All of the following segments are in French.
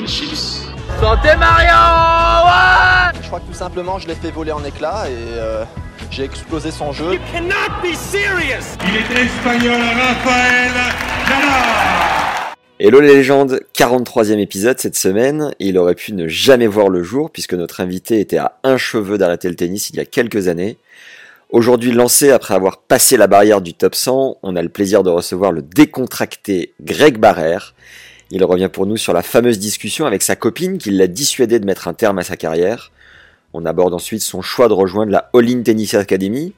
Les chips. Je crois que tout simplement, je l'ai fait voler en éclats et euh, j'ai explosé son jeu. Il est espagnol, Rafael Nadal Hello les légendes, 43e épisode cette semaine, et il aurait pu ne jamais voir le jour puisque notre invité était à un cheveu d'arrêter le tennis il y a quelques années. Aujourd'hui lancé après avoir passé la barrière du top 100, on a le plaisir de recevoir le décontracté Greg Barrère. Il revient pour nous sur la fameuse discussion avec sa copine qui l'a dissuadé de mettre un terme à sa carrière. On aborde ensuite son choix de rejoindre la All In Tennis Academy.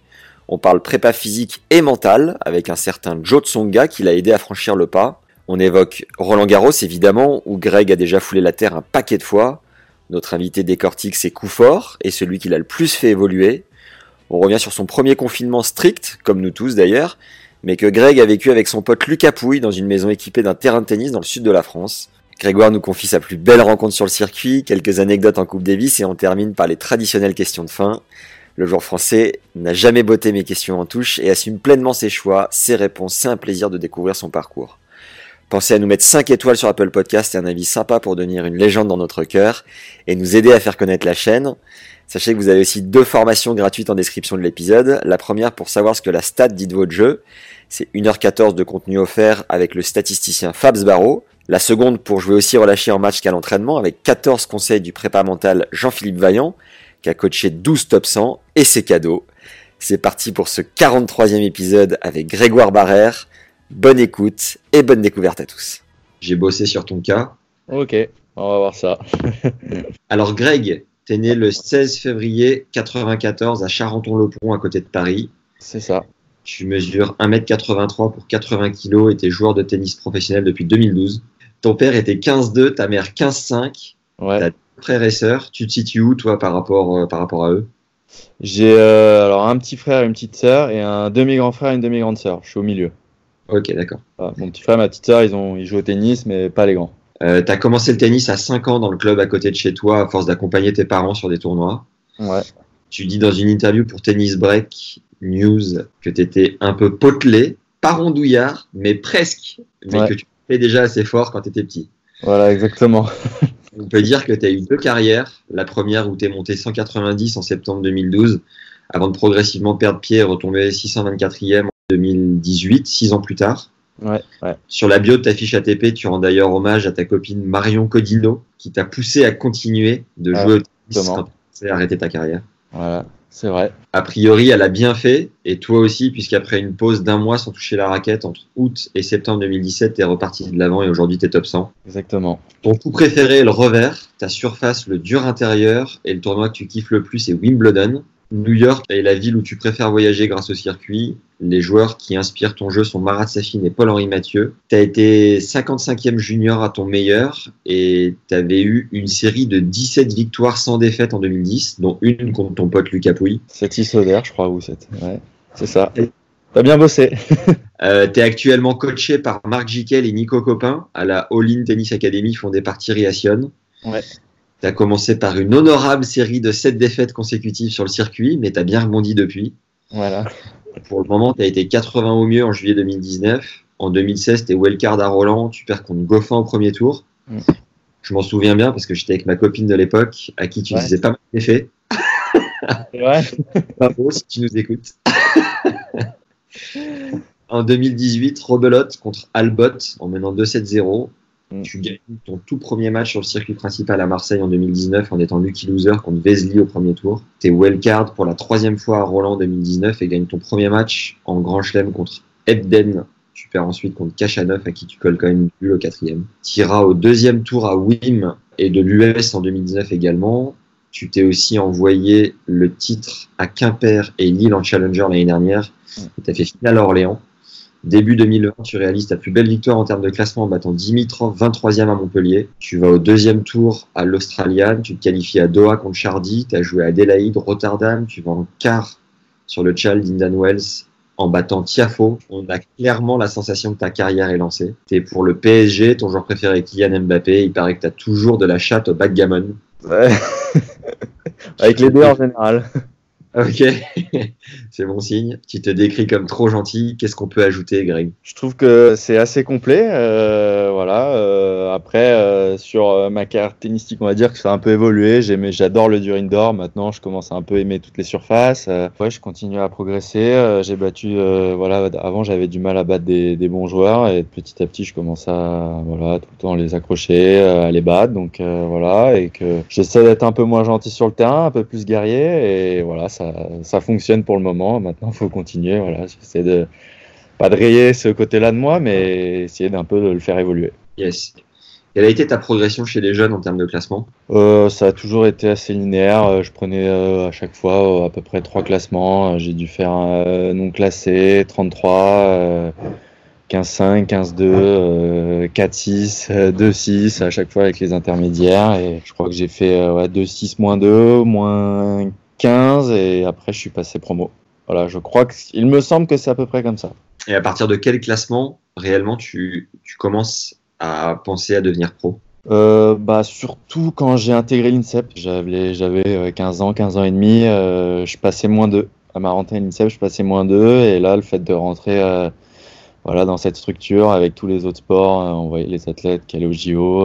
On parle prépa physique et mentale avec un certain Joe Tsonga qui l'a aidé à franchir le pas. On évoque Roland Garros évidemment, où Greg a déjà foulé la terre un paquet de fois. Notre invité décortique ses coups forts et celui qui l'a le plus fait évoluer. On revient sur son premier confinement strict, comme nous tous d'ailleurs, mais que Greg a vécu avec son pote Lucas Pouille dans une maison équipée d'un terrain de tennis dans le sud de la France. Grégoire nous confie sa plus belle rencontre sur le circuit, quelques anecdotes en Coupe Davis et on termine par les traditionnelles questions de fin. Le joueur français n'a jamais botté mes questions en touche et assume pleinement ses choix, ses réponses, c'est un plaisir de découvrir son parcours. Pensez à nous mettre 5 étoiles sur Apple Podcast et un avis sympa pour devenir une légende dans notre cœur et nous aider à faire connaître la chaîne. Sachez que vous avez aussi deux formations gratuites en description de l'épisode. La première pour savoir ce que la stat dit de votre jeu. C'est 1h14 de contenu offert avec le statisticien Fabs Barreau. La seconde pour jouer aussi relâché en match qu'à l'entraînement avec 14 conseils du prépa mental Jean-Philippe Vaillant qui a coaché 12 top 100 et ses cadeaux. C'est parti pour ce 43e épisode avec Grégoire Barrère. Bonne écoute et bonne découverte à tous. J'ai bossé sur ton cas. Ok, on va voir ça. Alors Greg, t'es né le 16 février 94 à Charenton-le-Pont à côté de Paris. C'est ça. Tu mesures 1m83 pour 80 kg et t'es joueur de tennis professionnel depuis 2012. Ton père était 15-2, ta mère 15-5. Ouais. T'as deux frères et sœurs. Tu te situes où toi par rapport, euh, par rapport à eux? J'ai euh, alors un petit frère et une petite sœur et un demi-grand frère et une demi-grande sœur. Je suis au milieu. Ok, d'accord. Voilà. Mon petit frère et ma petite sœur, ils, ont, ils jouent au tennis, mais pas les grands. Euh, t'as commencé le tennis à 5 ans dans le club à côté de chez toi à force d'accompagner tes parents sur des tournois. Ouais. Tu dis dans une interview pour Tennis Break News que tu étais un peu potelé, pas rondouillard, mais presque, mais Ouais. que tu fais déjà assez fort quand tu étais petit. Voilà, exactement. On peut dire que tu as eu deux carrières. La première où tu es monté 190 en septembre 2012, avant de progressivement perdre pied et retomber 624e en 2018, six ans plus tard. Ouais, ouais. Sur la bio de ta fiche ATP, tu rends d'ailleurs hommage à ta copine Marion Codino, qui t'a poussé à continuer de Ouais, jouer au tennis quand tu as arrêté ta carrière. Voilà, c'est vrai. A priori, elle a bien fait, et toi aussi, puisqu'après une pause d'un mois sans toucher la raquette entre août et septembre 2017, t'es reparti de l'avant et aujourd'hui t'es top 100. Exactement. Ton coup préféré est le revers, ta surface le dur intérieur, et le tournoi que tu kiffes le plus est Wimbledon. New York est la ville où tu préfères voyager grâce au circuit. Les joueurs qui inspirent ton jeu sont Marat Safin et Paul-Henri Mathieu. Tu as été 55e junior à ton meilleur et tu avais eu une série de 17 victoires sans défaite en 2010, dont une contre ton pote Lucas Pouille. C'est Isoder, je crois, ou c'est. Ouais, c'est ça. T'as bien bossé. Euh, tu es actuellement coaché par Marc Jiquel et Nico Copin à la All In Tennis Academy fondée par Thierry Assion. Ouais. Tu as commencé par une honorable série de 7 défaites consécutives sur le circuit, mais tu as bien rebondi depuis. Voilà. Pour le moment, tu as été 80 au mieux en juillet 2019. En 2016, tu es wildcard à Roland, tu perds contre Goffin au premier tour. Mm. Je m'en souviens bien parce que j'étais avec ma copine de l'époque à qui tu Ouais. disais pas mal d'effets. Ouais. Pas beau si tu nous écoutes. en 2018, rebelote contre Albot en menant 2-7-0. Mm. Tu gagnes ton tout premier match sur le circuit principal à Marseille en 2019 en étant lucky loser contre Vesely au premier tour. Tu es wildcard pour la troisième fois à Roland en 2019 et gagnes ton premier match en Grand Chelem contre Ebden. Tu perds ensuite contre Kachanov à qui tu colles quand même une bulle au quatrième. Tu iras au deuxième tour à Wim et de l'US en 2019 également. Tu t'es aussi envoyé le titre à Quimper et Lille en Challenger l'année dernière. Tu as fait finale à Orléans. Début 2020, tu réalises ta plus belle victoire en termes de classement en battant Dimitrov 23e à Montpellier. Tu vas au deuxième tour à l'Australian, tu te qualifies à Doha contre Chardy, tu as joué à Adelaide, Rotterdam, tu vas en quart sur le Chal d'Indian Wells en battant Tiafo. On a clairement la sensation que ta carrière est lancée. Tu es pour le PSG, ton joueur préféré est Kylian Mbappé, il paraît que tu as toujours de la chatte au backgammon. Ouais. Avec les deux en général. Ok, c'est bon signe. Tu te décris comme trop gentil. Qu'est-ce qu'on peut ajouter, Greg? Je trouve que c'est assez complet. Euh, voilà. Euh, après, euh, sur euh, ma carrière tennistique, on va dire que ça a un peu évolué. J'adore le dur indoor. Maintenant, je commence à un peu aimer toutes les surfaces. Ouais, je continue à progresser. J'ai battu. voilà. Avant, j'avais du mal à battre des, des bons joueurs et petit à petit, je commence à voilà tout le temps les accrocher, à les battre. Donc voilà, et que j'essaie d'être un peu moins gentil sur le terrain, un peu plus guerrier. Et voilà, ça, ça fonctionne pour le moment. Maintenant, il faut continuer. Voilà, j'essaie de pas de rayer ce côté-là de moi, mais essayer d'un peu de le faire évoluer. Yes. Quelle a été ta progression chez les jeunes en termes de classement? Euh, ça a toujours été assez linéaire. Euh, Je prenais euh, à chaque fois euh, à peu près trois classements. J'ai dû faire non classé, 33, euh, 15-5, 15-2, euh, 4-6, euh, 2-6 à chaque fois avec les intermédiaires. Et je crois que j'ai fait euh, ouais, 2-6, moins 2, moins 15 et après je suis passé promo. Voilà, je crois que il me semble que c'est à peu près comme ça. Et à partir de quel classement réellement tu, tu commences à penser à devenir pro? Euh, bah surtout quand j'ai intégré l'INSEP, j'avais j'avais euh, 15 ans, 15 ans et demi, euh, je passais moins 2. À ma rentrée à l'INSEP, je passais moins 2 et là le fait de rentrer euh, voilà dans cette structure avec tous les autres sports, on voyait les athlètes qui allaient au JO,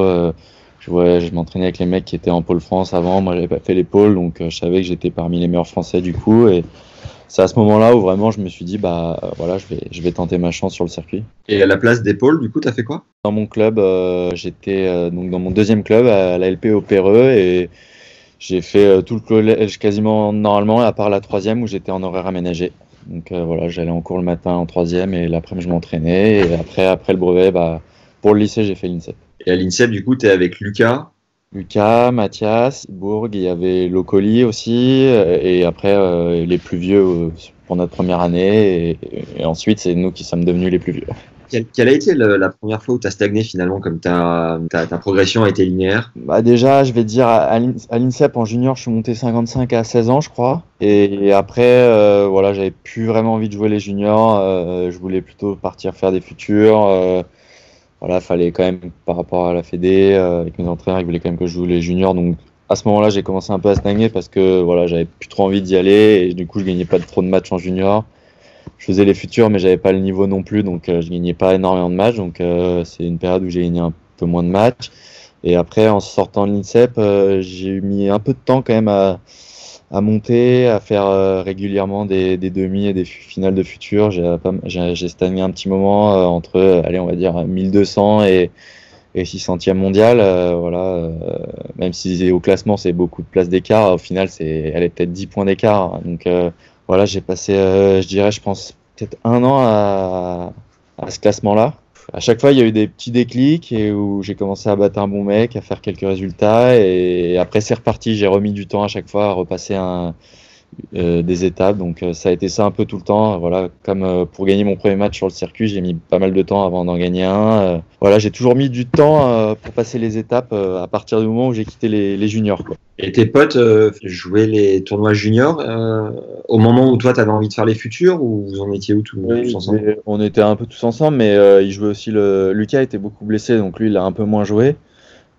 je voyais, je m'entraînais avec les mecs qui étaient en pôle France avant, moi j'avais pas fait les pôles donc je savais que j'étais parmi les meilleurs français du coup. Et c'est à ce moment-là où vraiment je me suis dit bah euh, voilà, je vais je vais tenter ma chance sur le circuit. Et à la place d'épaule, du coup, t'as fait quoi? Dans mon club, euh, j'étais euh, donc dans mon deuxième club à la LP au Perreux et j'ai fait tout le collège quasiment normalement, à part la troisième où j'étais en horaire aménagé. Donc voilà, j'allais en cours le matin en troisième et l'après-midi je m'entraînais et après après le brevet, bah pour le lycée j'ai fait l'INSEP. Et à l'INSEP, du coup, t'es avec Lucas. Lucas, Mathias, Bourg, il y avait Locoli aussi euh, et après euh, les plus vieux euh, pour notre première année et, et ensuite c'est nous qui sommes devenus les plus vieux. Quelle, quelle a été le- la première fois où t'as stagné finalement, comme ta, progression a été linéaire? Bah déjà, je vais te dire, à à l'In- à l'INSEP en junior, je suis monté 55 à 16 ans, je crois. Et après, euh, voilà, j'avais plus vraiment envie de jouer les juniors. je voulais plutôt partir faire des futurs. Voilà, fallait quand même, par rapport à la Fédé, euh, avec mes entraîneurs, ils voulaient quand même que je joue les juniors. Donc à ce moment-là, j'ai commencé un peu à stagner parce que voilà, j'avais plus trop envie d'y aller. Et du coup, je gagnais pas trop de matchs en junior. Je faisais les futurs, mais j'avais pas le niveau non plus. Donc euh, je gagnais pas énormément de matchs. Donc euh, c'est une période où j'ai gagné un peu moins de matchs. Et après, en sortant de l'INSEP, euh, j'ai mis un peu de temps quand même à, à monter, à faire euh, régulièrement des, demi et des finales de futur. J'ai pas- j'ai stagné un petit moment euh, entre, euh, allez, on va dire 1200 et, et 600e mondial. euh, voilà, euh, même si au classement c'est beaucoup de places d'écart, au final c'est, elle est peut-être 10 points d'écart. Donc euh, voilà, j'ai passé, euh, je dirais, je pense peut-être un an à ce classement-là. À chaque fois, il y a eu des petits déclics et où j'ai commencé à battre un bon mec, à faire quelques résultats et après c'est reparti. J'ai remis du temps à chaque fois à repasser un, euh, des étapes. Donc euh, ça a été ça un peu tout le temps. Voilà, comme euh, pour gagner mon premier match sur le circuit, j'ai mis pas mal de temps avant d'en gagner un. Voilà, j'ai toujours mis du temps pour passer les étapes à partir du moment où j'ai quitté les, les juniors. Quoi. Et tes potes jouaient les tournois juniors au moment où toi t'avais envie de faire les futurs ou vous en étiez où tous, tous ensemble? on était un peu tous ensemble, mais il jouait aussi le. Lucas était beaucoup blessé, donc lui il a un peu moins joué.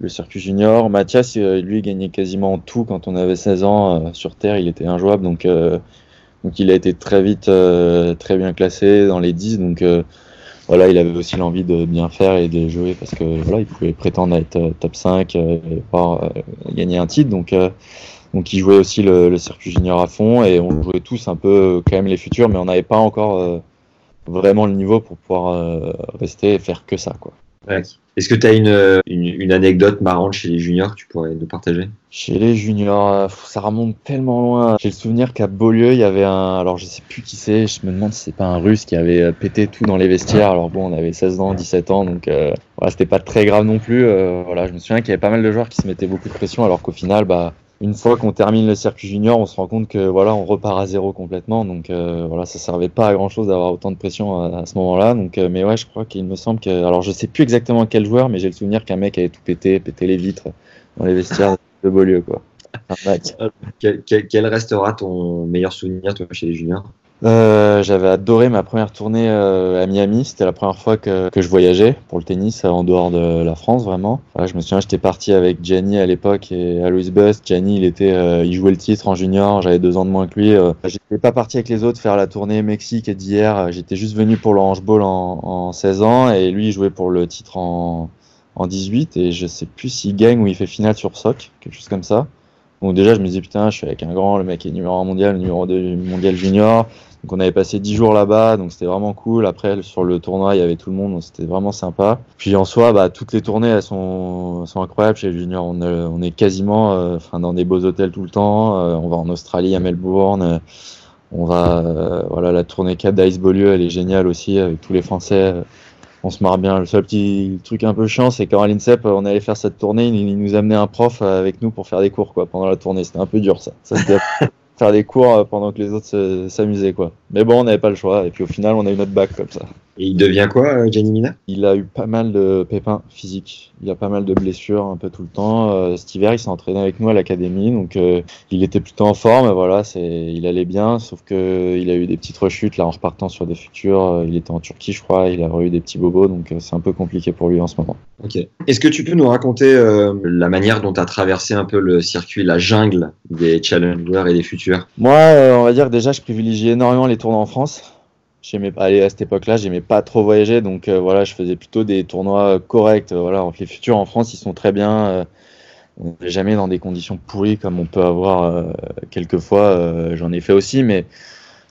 Le circuit junior. Mathias, euh, lui, gagnait quasiment tout quand on avait 16 ans euh, sur Terre. Il était injouable, donc, euh, donc il a été très vite très bien classé dans les 10. Donc voilà, il avait aussi l'envie de bien faire et de jouer parce que voilà, il pouvait prétendre être top 5 euh, et pouvoir gagner un titre. Donc donc il jouait aussi le, circuit junior à fond et on jouait tous un peu quand même les futurs, mais on n'avait pas encore vraiment le niveau pour pouvoir rester et faire que ça. Quoi. Est-ce que tu as une, anecdote marrante chez les juniors que tu pourrais nous partager? Chez les juniors, euh, ça remonte tellement loin. J'ai le souvenir qu'à Beaulieu, il y avait un. Alors je sais plus qui c'est, je me demande si c'est pas un russe qui avait euh, pété tout dans les vestiaires. Alors bon, on avait 16 ans, 17 ans, donc euh, voilà, c'était pas très grave non plus. Euh, voilà, je me souviens qu'il y avait pas mal de joueurs qui se mettaient beaucoup de pression, alors qu'au final, bah une fois qu'on termine le circuit junior, on se rend compte que voilà, on repart à zéro complètement. Donc euh, voilà, ça servait pas à grand chose d'avoir autant de pression à, ce moment-là. Donc, euh, mais ouais, je crois qu'il me semble que, alors je sais plus exactement quel joueur, mais j'ai le souvenir qu'un mec avait tout pété, pété les vitres dans les vestiaires de Beaulieu, quoi. Quel, quel- quel restera ton meilleur souvenir toi chez les juniors? Euh, j'avais adoré ma première tournée euh, à Miami. C'était la première fois que, que je voyageais pour le tennis euh, en dehors de la France, vraiment. Je me souviens, j'étais parti avec Gianni à l'époque et Alois Bust. Gianni, il était, il jouait le titre en junior. J'avais deux ans de moins que lui. J'étais pas parti avec les autres faire la tournée Mexique d'hier. J'étais juste venu pour le handball en, en 16 ans et lui, il jouait pour le titre en, en 18 et je sais plus s'il gagne ou il fait finale sur soc, quelque chose comme ça. Donc déjà, je me disais, putain, je suis avec un grand, le mec est numéro 1 mondial, numéro 2 mondial junior. Donc on avait passé 10 jours là-bas, donc c'était vraiment cool. Après, sur le tournoi, il y avait tout le monde, c'était vraiment sympa. Puis en soi, bah, toutes les tournées, elles sont, sont incroyables chez les juniors. On, est- on est quasiment euh, dans des beaux hôtels tout le temps. Euh, on va en Australie, à Melbourne. Euh, on va, euh, voilà, la tournée 4 d'Ice Beaulieu, elle est géniale aussi, avec tous les Français. Euh, On se marre bien. Le seul petit truc un peu chiant, c'est quand à l'INSEP, on allait faire cette tournée, il, nous amenait un prof euh, avec nous pour faire des cours quoi, pendant la tournée. C'était un peu dur ça. ça faire des cours euh, pendant que les autres s'amusaient quoi. Mais bon, on n'avait pas le choix. Et puis au final, on a eu notre bac comme ça. Et il devient quoi, euh, Gianni Mina? Il a eu pas mal de pépins physiques. Il a pas mal de blessures un peu tout le temps. Euh, cet hiver, il s'est entraîné avec nous à l'académie, donc euh, il était plutôt en forme. Voilà, c'est, il allait bien, sauf que il a eu des petites rechutes là en repartant sur des futurs. Il était en Turquie, je crois. Il a eu des petits bobos, donc c'est un peu compliqué pour lui en ce moment. Ok. Est-ce que tu peux nous raconter euh, la manière dont tu as traversé un peu le circuit, la jungle des challengers et des futurs? Moi, euh, on va dire déjà, je privilégie énormément les tournois en France. J'aimais pas à cette époque-là, j'aimais pas trop voyager, donc euh, voilà, je faisais plutôt des tournois euh, corrects. Euh, Voilà, les futurs en France, ils sont très bien. on n'est jamais dans des conditions pourries comme on peut avoir euh, quelquefois. J'en ai fait aussi, mais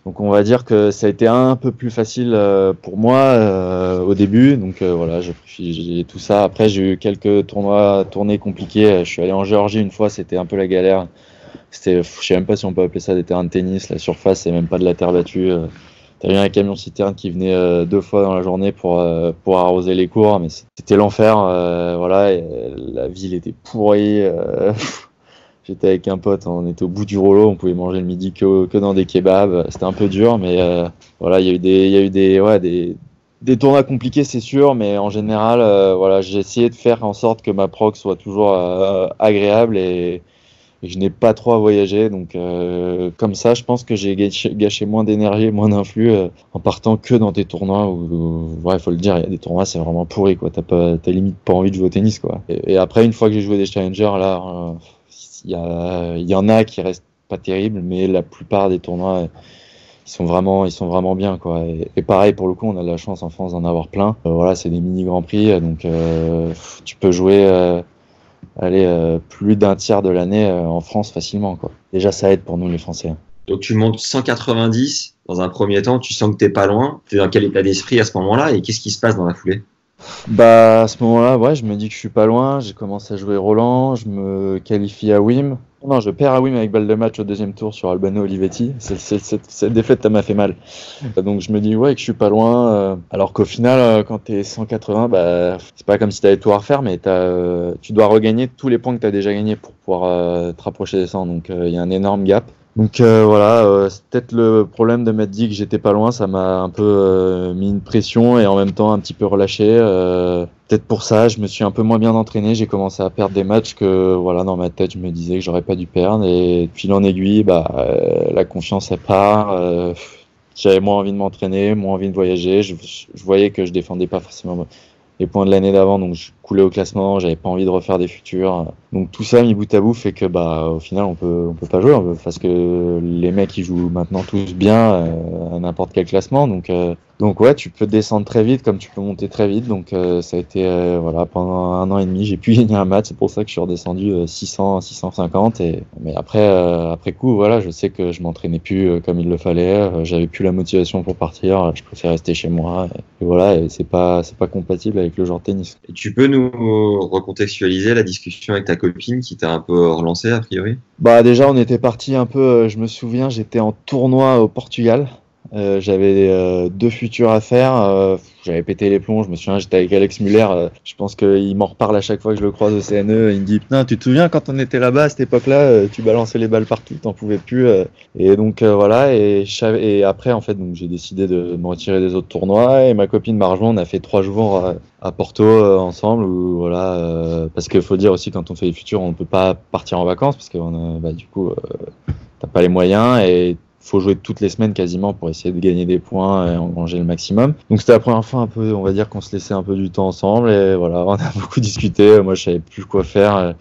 donc on va dire que ça a été un peu plus facile pour moi au début. Donc voilà, j'ai tout ça. Après, j'ai eu quelques tournois, tournées compliquées. Je suis allé en Géorgie une fois, c'était un peu la galère. C'était, je sais même pas si on peut appeler ça des terrains de tennis. La surface, c'est même pas de la terre battue. T'avais un camion citerne qui venait euh, deux fois dans la journée pour euh, pour arroser les cours, mais c'était l'enfer. euh, voilà, la ville était pourrie. J'étais avec un pote, on était au bout du rouleau, on pouvait manger le midi que, dans des kebabs. C'était un peu dur, mais voilà, il y a eu des, y a eu des, ouais, des, des tournois compliqués, c'est sûr, mais en général, voilà, j'ai essayé de faire en sorte que ma proc soit toujours agréable et, et je n'ai pas trop à voyager. Donc, euh, comme ça, je pense que j'ai gâché, moins d'énergie, moins d'influx euh, en partant que dans des tournois où, où- ouais, faut le dire, il y a des tournois, c'est vraiment pourri, quoi. T'as pas, t'as limite pas envie de jouer au tennis, quoi. Et, après, une fois que j'ai joué des challengers, là, euh, il y, il en a qui restent pas terribles, mais la plupart des tournois, ils sont vraiment, ils sont vraiment bien, quoi. Et, pareil, pour le coup, on a de la chance en France d'en avoir plein. Voilà, c'est des mini grands prix, donc tu peux jouer, allez, euh, plus d'un tiers de l'année euh, en France facilement, quoi. Déjà, ça aide pour nous les Français. Donc tu montes 190 dans un premier temps, tu sens que t'es pas loin. T'es dans quel état d'esprit à ce moment-là et qu'est-ce qui se passe dans la foulée? Bah à ce moment-là, ouais, je me dis que je suis pas loin. J'ai commencé à jouer Roland, je me qualifie à Wim. Non, je perds à Wim avec balle de match au deuxième tour sur Albano Olivetti. C'est- c'est- Cette défaite, ça m'a fait mal. Donc je me dis ouais que je suis pas loin. euh, alors qu'au final, euh, quand t'es 180, bah c'est pas comme si t'avais tout à refaire, mais t'as, euh, tu dois regagner tous les points que t'as déjà gagnés pour pouvoir te rapprocher des 100. Donc il y a un énorme gap. Donc euh, voilà, euh, c'est peut-être le problème de m'être dit que j'étais pas loin, ça m'a un peu euh, mis une pression et en même temps un petit peu relâché. peut-être pour ça, je me suis un peu moins bien entraîné, j'ai commencé à perdre des matchs que voilà dans ma tête je me disais que j'aurais pas dû perdre et de fil en aiguille, bah la confiance elle part. j'avais moins envie de m'entraîner, moins envie de voyager. Je, je voyais que je défendais pas forcément les points de l'année d'avant, donc je coulais au classement, j'avais pas envie de refaire des futurs. Donc tout ça mis bout à bout fait que bah au final on peut on peut pas jouer parce que les mecs ils jouent maintenant tous bien euh, à n'importe quel classement. Donc euh, donc ouais tu peux descendre très vite comme tu peux monter très vite. Donc euh, ça a été voilà pendant un an et demi j'ai pu gagner un match. C'est pour ça que je suis redescendu euh, 600 650 et mais après après coup voilà je sais que je m'entraînais plus comme il le fallait. J'avais plus la motivation pour partir. Je préfère rester chez moi. Et, voilà c'est pas c'est pas compatible avec le genre de tennis. Tu peux nous recontextualiser la discussion avec ta copine qui t'a un peu relancé a priori? Bah déjà on était parti un peu, euh, je me souviens, j'étais en tournoi au Portugal Euh, j'avais euh, deux futurs à faire. J'avais pété les plombs. Je me souviens, j'étais avec Alex Muller. euh, je pense qu'il m'en reparle à chaque fois que je le croise au CNE. Il me dit Putain, tu te souviens quand on était là-bas à cette époque-là, euh, tu balançais les balles partout, t'en pouvais plus. euh. Et donc voilà. Et, après, en fait, j'ai décidé de me retirer des autres tournois. Et ma copine m'a rejoint. On a fait trois jours à, Porto ensemble. Où, voilà, parce qu'il faut dire aussi quand on fait les futurs, on ne peut pas partir en vacances parce que bah, du coup, t'as pas les moyens et faut jouer toutes les semaines quasiment pour essayer de gagner des points et engranger le maximum. Donc c'était la première fois un peu, on va dire qu'on se laissait un peu du temps ensemble et voilà, on a beaucoup discuté. Moi, je savais plus quoi faire.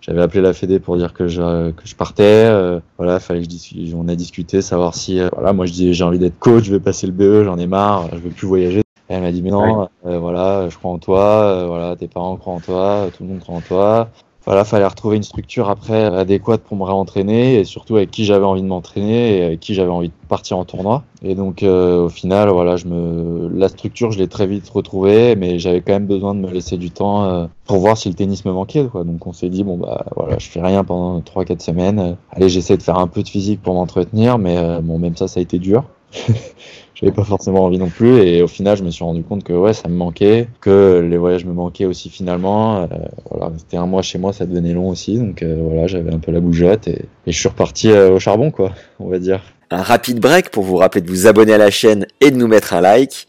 J'avais appelé la Fédé pour dire que je, que je partais. Euh, voilà, fallait que je. On a discuté, savoir si, euh, voilà, moi je dis j'ai envie d'être coach, je vais passer le BE, j'en ai marre, je veux plus voyager. Et elle m'a dit mais non, euh, voilà, je crois en toi, euh, voilà, tes parents croient en toi, tout le monde croit en toi voilà, fallait retrouver une structure après adéquate pour me réentraîner et surtout avec qui j'avais envie de m'entraîner et avec qui j'avais envie de partir en tournoi. Et donc euh, au final, voilà, je me la structure, je l'ai très vite retrouvée, mais j'avais quand même besoin de me laisser du temps euh, pour voir si le tennis me manquait quoi. Donc on s'est dit bon bah voilà, je fais rien pendant 3 4 semaines. Allez, j'essaie de faire un peu de physique pour m'entretenir, mais euh, bon même ça ça a été dur. J'avais pas forcément envie non plus et au final je me suis rendu compte que ouais ça me manquait, que les voyages me manquaient aussi finalement. Euh, voilà, c'était un mois chez moi, ça devenait long aussi, donc euh, voilà j'avais un peu la bougeotte et, je suis reparti euh, au charbon quoi, on va dire. Un rapide break pour vous rappeler de vous abonner à la chaîne et de nous mettre un like,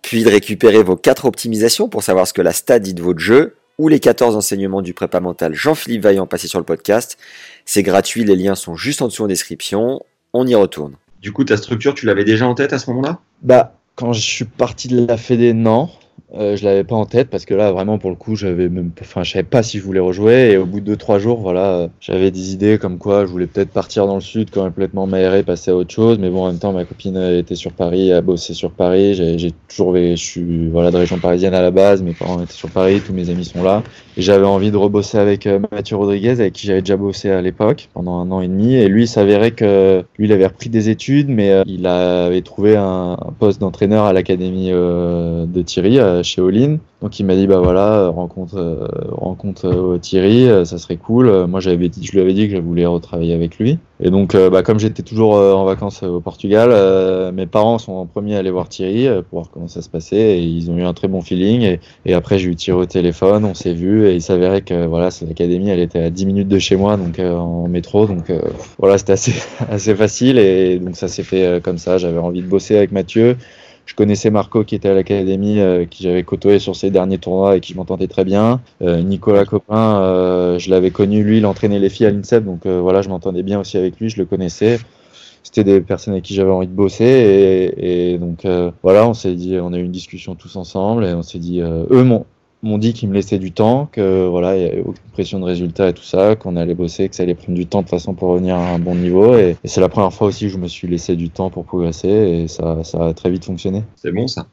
puis de récupérer vos 4 optimisations pour savoir ce que la stat dit de votre jeu, ou les 14 enseignements du prépa mental Jean-Philippe Vaillant passé sur le podcast. C'est gratuit, les liens sont juste en dessous en description. On y retourne. Du coup, ta structure, tu l'avais déjà en tête à ce moment-là? Bah quand je suis parti de la Fédé, non. Euh, je l'avais pas en tête parce que là vraiment pour le coup j'avais même enfin je savais pas si je voulais rejouer. Et au bout de deux trois jours voilà euh, j'avais des idées comme quoi je voulais peut-être partir dans le sud complètement m'aérer passer à autre chose. Mais bon en même temps ma copine était sur Paris a bossé sur Paris. J'ai toujours je suis voilà de région parisienne à la base. Mes parents étaient sur Paris tous mes amis sont là. Et j'avais envie de rebosser avec euh, Mathieu Rodriguez avec qui j'avais déjà bossé à l'époque pendant un an et demi. Et lui il s'avérait que lui il avait repris des études mais il avait trouvé un, poste d'entraîneur à l'académie de Thierry chez Olin donc il m'a dit bah voilà rencontre euh, rencontre euh, Thierry euh, ça serait cool. Moi je lui avais dit que je voulais retravailler avec lui. Et donc bah, comme j'étais toujours en vacances au Portugal mes parents sont en premier à aller voir Thierry pour voir comment ça se passait. Et ils ont eu un très bon feeling. Et, après j'ai eu Thierry au téléphone on s'est vu. Et il s'avérait que voilà l'académie elle était à 10 minutes de chez moi donc en métro. Donc voilà c'était assez assez facile. Et donc ça s'est fait comme ça. J'avais envie de bosser avec Mathieu je connaissais Marco qui était à l'académie, euh, qui j'avais côtoyé sur ses derniers tournois et qui je m'entendais très bien. Euh, Nicolas Copin, euh, je l'avais connu, lui, il entraînait les filles à l'INSEP, donc euh, voilà, je m'entendais bien aussi avec lui, je le connaissais. C'était des personnes avec qui j'avais envie de bosser et, et donc euh, voilà, on s'est dit, on a eu une discussion tous ensemble et on s'est dit, euh, eux m'ont m'ont dit qu'ils me laissaient du temps, que voilà, il n'y avait aucune pression de résultat et tout ça, qu'on allait bosser, que ça allait prendre du temps de façon pour revenir à un bon niveau. Et, c'est la première fois aussi que je me suis laissé du temps pour progresser et ça, ça a très vite fonctionné. C'est bon ça.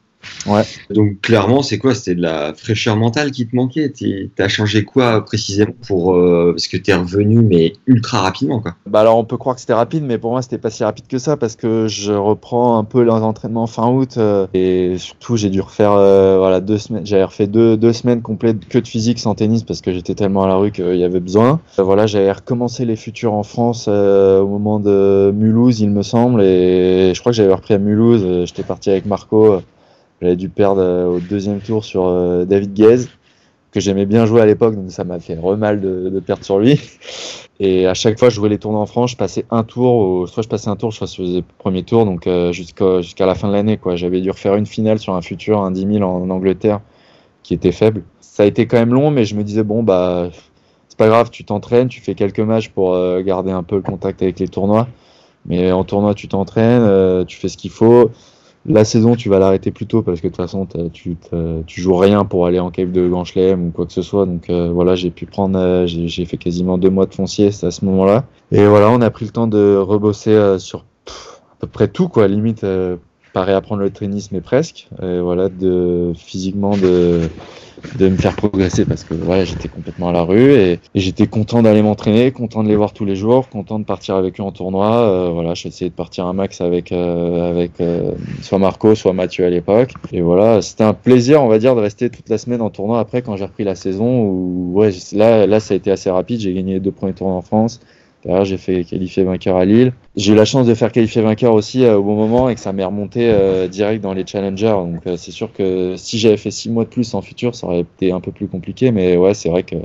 Ouais. Donc clairement, c'est quoi? C'était de la fraîcheur mentale qui te manquait? T'as changé quoi précisément pour euh, parce que t'es revenu mais ultra rapidement quoi? Bah alors on peut croire que c'était rapide, mais pour moi c'était pas si rapide que ça parce que je reprends un peu les entraînements fin août euh, et surtout j'ai dû refaire euh, voilà deux semaines, j'avais refait deux, deux semaines complètes que de physique sans tennis parce que j'étais tellement à la rue qu'il y avait besoin. Euh, voilà j'avais recommencé les futurs en France au moment de Mulhouse il me semble et je crois que j'avais repris à Mulhouse. J'étais parti avec Marco, j'avais dû perdre euh, au deuxième tour sur euh, David Guez que j'aimais bien jouer à l'époque, donc ça m'a fait remal de, de perdre sur lui. Et à chaque fois, je jouais les tournois en France, je passais un tour, soit je passais un tour, soit je faisais le premier tour, donc euh, jusqu'à la fin de l'année. J'avais dû refaire une finale sur un futur, un 10 000 en, Angleterre, qui était faible. Ça a été quand même long, mais je me disais, bon, bah, c'est pas grave, tu t'entraînes, tu fais quelques matchs pour garder un peu le contact avec les tournois. Mais en tournoi, tu t'entraînes, tu fais ce qu'il faut. La saison, tu vas l'arrêter plus tôt parce que de toute façon, tu, tu joues rien pour aller en cave de Grand Chelem ou quoi que ce soit. Donc euh, voilà, j'ai pu prendre, euh, j'ai fait quasiment deux mois de foncier, à ce moment-là. Et voilà, on a pris le temps de rebosser euh, sur pff, à peu près tout, quoi. Limite, euh, pas réapprendre le tennis, mais presque. Et voilà, de physiquement de de me faire progresser parce que voilà, j'étais complètement à la rue et, j'étais content d'aller m'entraîner, content de les voir tous les jours, content de partir avec eux en tournoi. Euh, voilà, j'ai essayé de partir un max avec euh, avec euh, soit Marco, soit Mathieu à l'époque. Et voilà, c'était un plaisir, on va dire, de rester toute la semaine en tournoi après quand j'ai repris la saison où ouais, là là ça a été assez rapide, j'ai gagné les deux premiers tournois en France. Derrière, j'ai fait qualifier vainqueur à Lille. J'ai eu la chance de faire qualifier vainqueur aussi au bon moment et que ça m'est remonté direct dans les challengers. Donc c'est sûr que si j'avais fait six mois de plus en futur, ça aurait été un peu plus compliqué. Mais ouais, c'est vrai que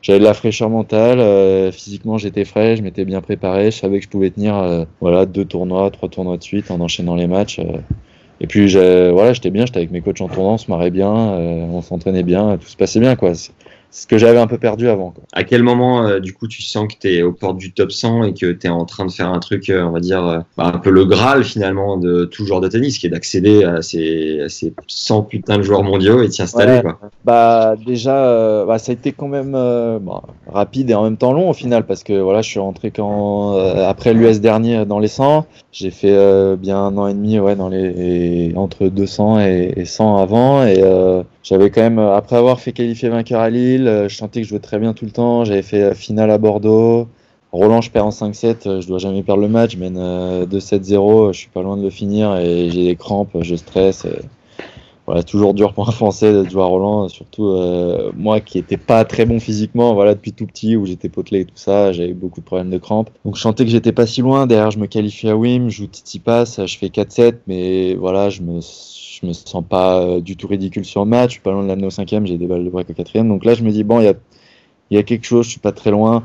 j'avais de la fraîcheur mentale, euh, physiquement j'étais frais, je m'étais bien préparé, je savais que je pouvais tenir euh, voilà deux tournois, trois tournois de suite en enchaînant les matchs. Euh. et puis voilà, j'étais bien, j'étais avec mes coachs en tournoi, on se marrait bien, on s'entraînait bien, tout se passait bien quoi ce que j'avais un peu perdu avant. Quoi. À quel moment, euh, du coup, tu sens que tu es aux portes du top 100 et que tu es en train de faire un truc, euh, on va dire, euh, bah, un peu le Graal finalement de tout joueur de tennis, qui est d'accéder à ces, à ces 100 putains de joueurs mondiaux et t'y installer quoi. Bah, déjà, bah, ça a été quand même bah, rapide et en même temps long au final, parce que voilà, je suis rentré quand, après l'US dernier dans les 100. J'ai fait bien un an et demi ouais, dans les, entre 200 et, et 100 avant. Et j'avais quand même, après avoir fait qualifier vainqueur à Lille, euh, je sentais que je jouais très bien tout le temps. J'avais fait finale à Bordeaux. Roland, je perds en 5-7, euh, je dois jamais perdre le match, je mène 2-7-0, je suis pas loin de le finir et j'ai des crampes, je stresse. voilà, toujours dur pour un Français de jouer à Roland, surtout euh, moi qui étais pas très bon physiquement, voilà, depuis tout petit où j'étais potelé et tout ça, j'avais beaucoup de problèmes de crampes. Donc je sentais que j'étais pas si loin. Derrière, je me qualifie à Wim, je joue Titi Pass, je fais 4-7, mais voilà, je me je me sens pas euh, du tout ridicule sur le match. Je suis pas loin de l'amener au cinquième, j'ai des balles de break au quatrième. Donc là, je me dis, bon, il y a, y a quelque chose, je suis pas très loin.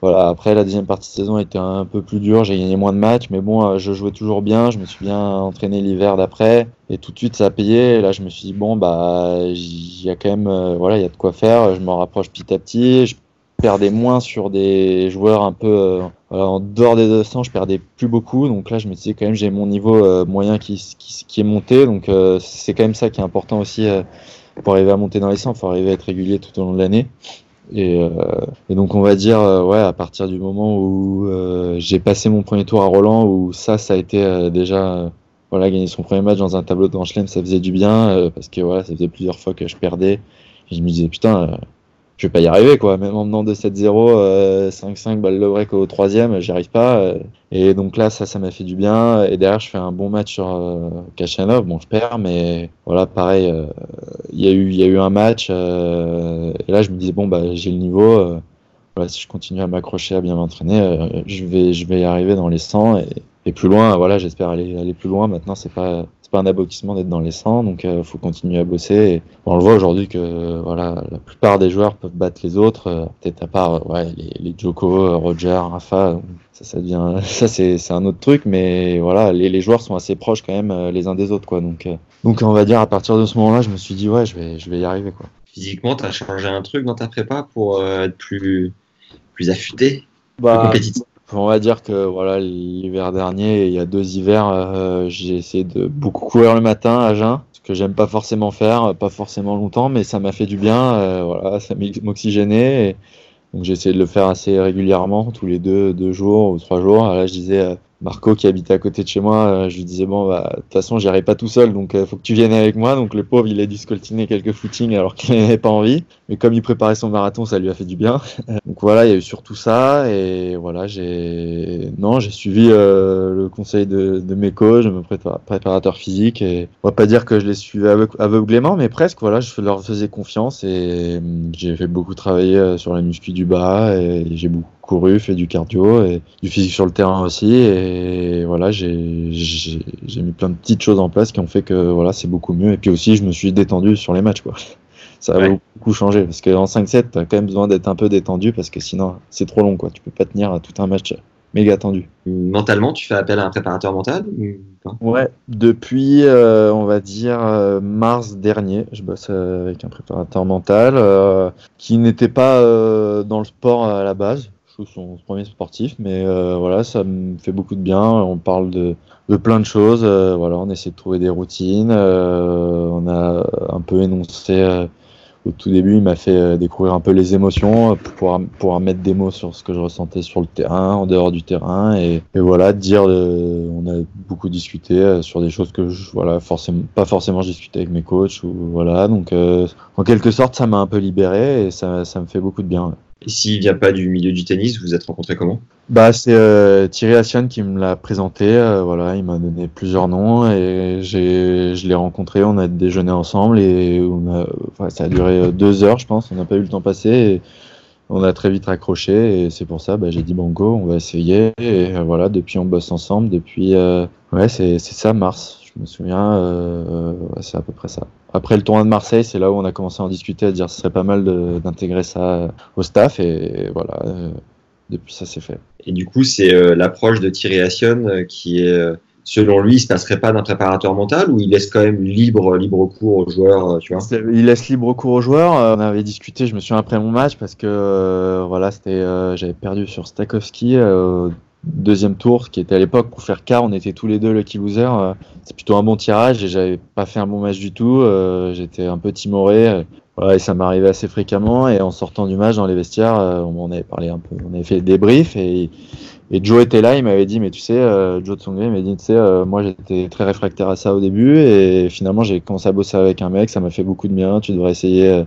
Voilà, après, la deuxième partie de saison était un peu plus dure, j'ai gagné moins de matchs, mais bon, euh, je jouais toujours bien, je me suis bien entraîné l'hiver d'après, et tout de suite, ça a payé. Et là, je me suis dit, bon, bah, il y a quand même, euh, voilà, il y a de quoi faire, je m'en rapproche petit à petit. Je perdais moins sur des joueurs un peu euh, en dehors des 200, je perdais plus beaucoup. Donc là, je me disais quand même, j'ai mon niveau euh, moyen qui, qui, qui, est monté. Donc euh, c'est quand même ça qui est important aussi pour arriver à monter dans les 100. Il faut arriver à être régulier tout au long de l'année. Et, et, donc on va dire, ouais, à partir du moment où j'ai passé mon premier tour à Roland, où ça, ça a été déjà, voilà, gagner son premier match dans un tableau de Chelem, ça faisait du bien parce que voilà, ça faisait plusieurs fois que je perdais. Et je me disais, putain, je vais pas y arriver quoi. Même en menant 2-7-0, 5-5 balle de break au troisième, j'y arrive pas. Euh. et donc là, ça, ça m'a fait du bien. Et derrière, je fais un bon match sur euh, Kachanov. Bon, je perds, mais voilà, pareil. Euh, il y a eu, il y a eu un match. Euh, et là, je me disais bon bah j'ai le niveau. voilà, si je continue à m'accrocher, à bien m'entraîner, je vais, je vais y arriver dans les 100 et, et plus loin. Voilà, j'espère aller, aller plus loin. Maintenant, c'est pas c'est pas un aboutissement d'être dans les 100, donc il euh, faut continuer à bosser. Et on le voit aujourd'hui que voilà, la plupart des joueurs peuvent battre les autres, euh, peut-être à part euh, ouais, les, les Joko, Roger, Rafa, ça, ça devient, ça c'est, c'est un autre truc, mais voilà, les, les, joueurs sont assez proches quand même les uns des autres, quoi. Donc, donc on va dire à partir de ce moment-là, je me suis dit ouais, je vais, je vais y arriver, quoi. Physiquement, tu as changé un truc dans ta prépa pour être plus, plus affûté, bah, plus compétitif? On va dire que voilà l'hiver dernier, il y a deux hivers, euh, j'ai essayé de beaucoup courir le matin à jeun, ce que j'aime pas forcément faire, pas forcément longtemps, mais ça m'a fait du bien. Euh, voilà, ça m'oxygénait. Donc j'ai essayé de le faire assez régulièrement, tous les deux, deux jours ou trois jours. Là, je disais euh, Marco qui habitait à côté de chez moi, euh, je lui disais bon bah de toute façon j'irai pas tout seul donc euh, faut que tu viennes avec moi. Donc le pauvre il a dû scoltiner quelques footings alors qu'il n'avait pas envie. Mais comme il préparait son marathon ça lui a fait du bien. Donc voilà il y a eu surtout ça. Et voilà j'ai non j'ai suivi euh, le conseil de, de mes coachs de mes préparateurs physiques. Et on va pas dire que je les suivais aveuglément mais presque voilà je leur faisais confiance. Et hum, j'ai fait beaucoup travailler sur la muscu du bas. Et j'ai beaucoup couru, fait du cardio et du physique sur le terrain aussi. Et voilà, j'ai mis plein de petites choses en place qui ont fait que voilà, c'est beaucoup mieux. Et puis aussi, je me suis détendu sur les matchs. Quoi. Ça a beaucoup changé parce qu'en 5-7, tu as quand même besoin d'être un peu détendu parce que sinon, c'est trop long. Quoi. Tu peux pas tenir à tout un match méga tendu. Mentalement, tu fais appel à un préparateur mental Ouais, depuis, euh, on va dire, euh, mars dernier, je bosse euh, avec un préparateur mental qui n'était pas dans le sport à la base son premier sportif, mais euh, voilà, ça me fait beaucoup de bien. On parle de, de plein de choses. Euh, voilà, on essaie de trouver des routines. Euh, on a un peu énoncé au tout début, il m'a fait découvrir un peu les émotions pour pouvoir, mettre des mots sur ce que je ressentais sur le terrain, en dehors du terrain, et, voilà, dire, on a beaucoup discuté sur des choses que je, voilà, forcément, pas forcément je discutais avec mes coachs ou voilà, donc en quelque sorte, ça m'a un peu libéré et ça, ça me fait beaucoup de bien. S'il vient pas du milieu du tennis, vous vous êtes rencontrés comment? Bah c'est euh, Thierry Assion qui me l'a présenté. Euh, voilà, il m'a donné plusieurs noms et j'ai, je l'ai rencontré. On a déjeuné ensemble et ça a duré euh, deux heures, je pense. On n'a pas eu le temps passer. Et, on a très vite raccroché et c'est pour ça, bah, j'ai dit banco, on va essayer. Et voilà, depuis on bosse ensemble, depuis ouais, c'est ça mars. Je me souviens, euh, ouais, c'est à peu près ça. Après le tournoi de Marseille, c'est là où on a commencé à en discuter, à dire que ce serait pas mal d'intégrer ça au staff et, voilà. euh, depuis ça, c'est fait. Et du coup, c'est euh, l'approche de Thierry Assion euh, qui est, euh, selon lui, il se passerait pas d'un préparateur mental ou il laisse quand même libre, libre cours aux joueurs, euh, tu vois? Il laisse libre cours aux joueurs. Euh, On avait discuté, je me souviens après mon match parce que euh, voilà, c'était, euh, j'avais perdu sur Stakowski euh, deuxième tour, qui était à l'époque pour faire quart. On était tous les deux lucky loser. Euh, c'est plutôt un bon tirage et j'avais pas fait un bon match du tout. Euh, J'étais un peu timoré. Euh, et ça m'arrivait assez fréquemment. Et en sortant du match dans les vestiaires, euh, on avait parlé un peu. On avait fait le débrief et Joe était là, il m'avait dit, mais tu sais, euh, Joe Tsonga, il m'a dit, tu sais, euh, moi j'étais très réfractaire à ça au début, et finalement j'ai commencé à bosser avec un mec, ça m'a fait beaucoup de bien, tu devrais essayer, euh,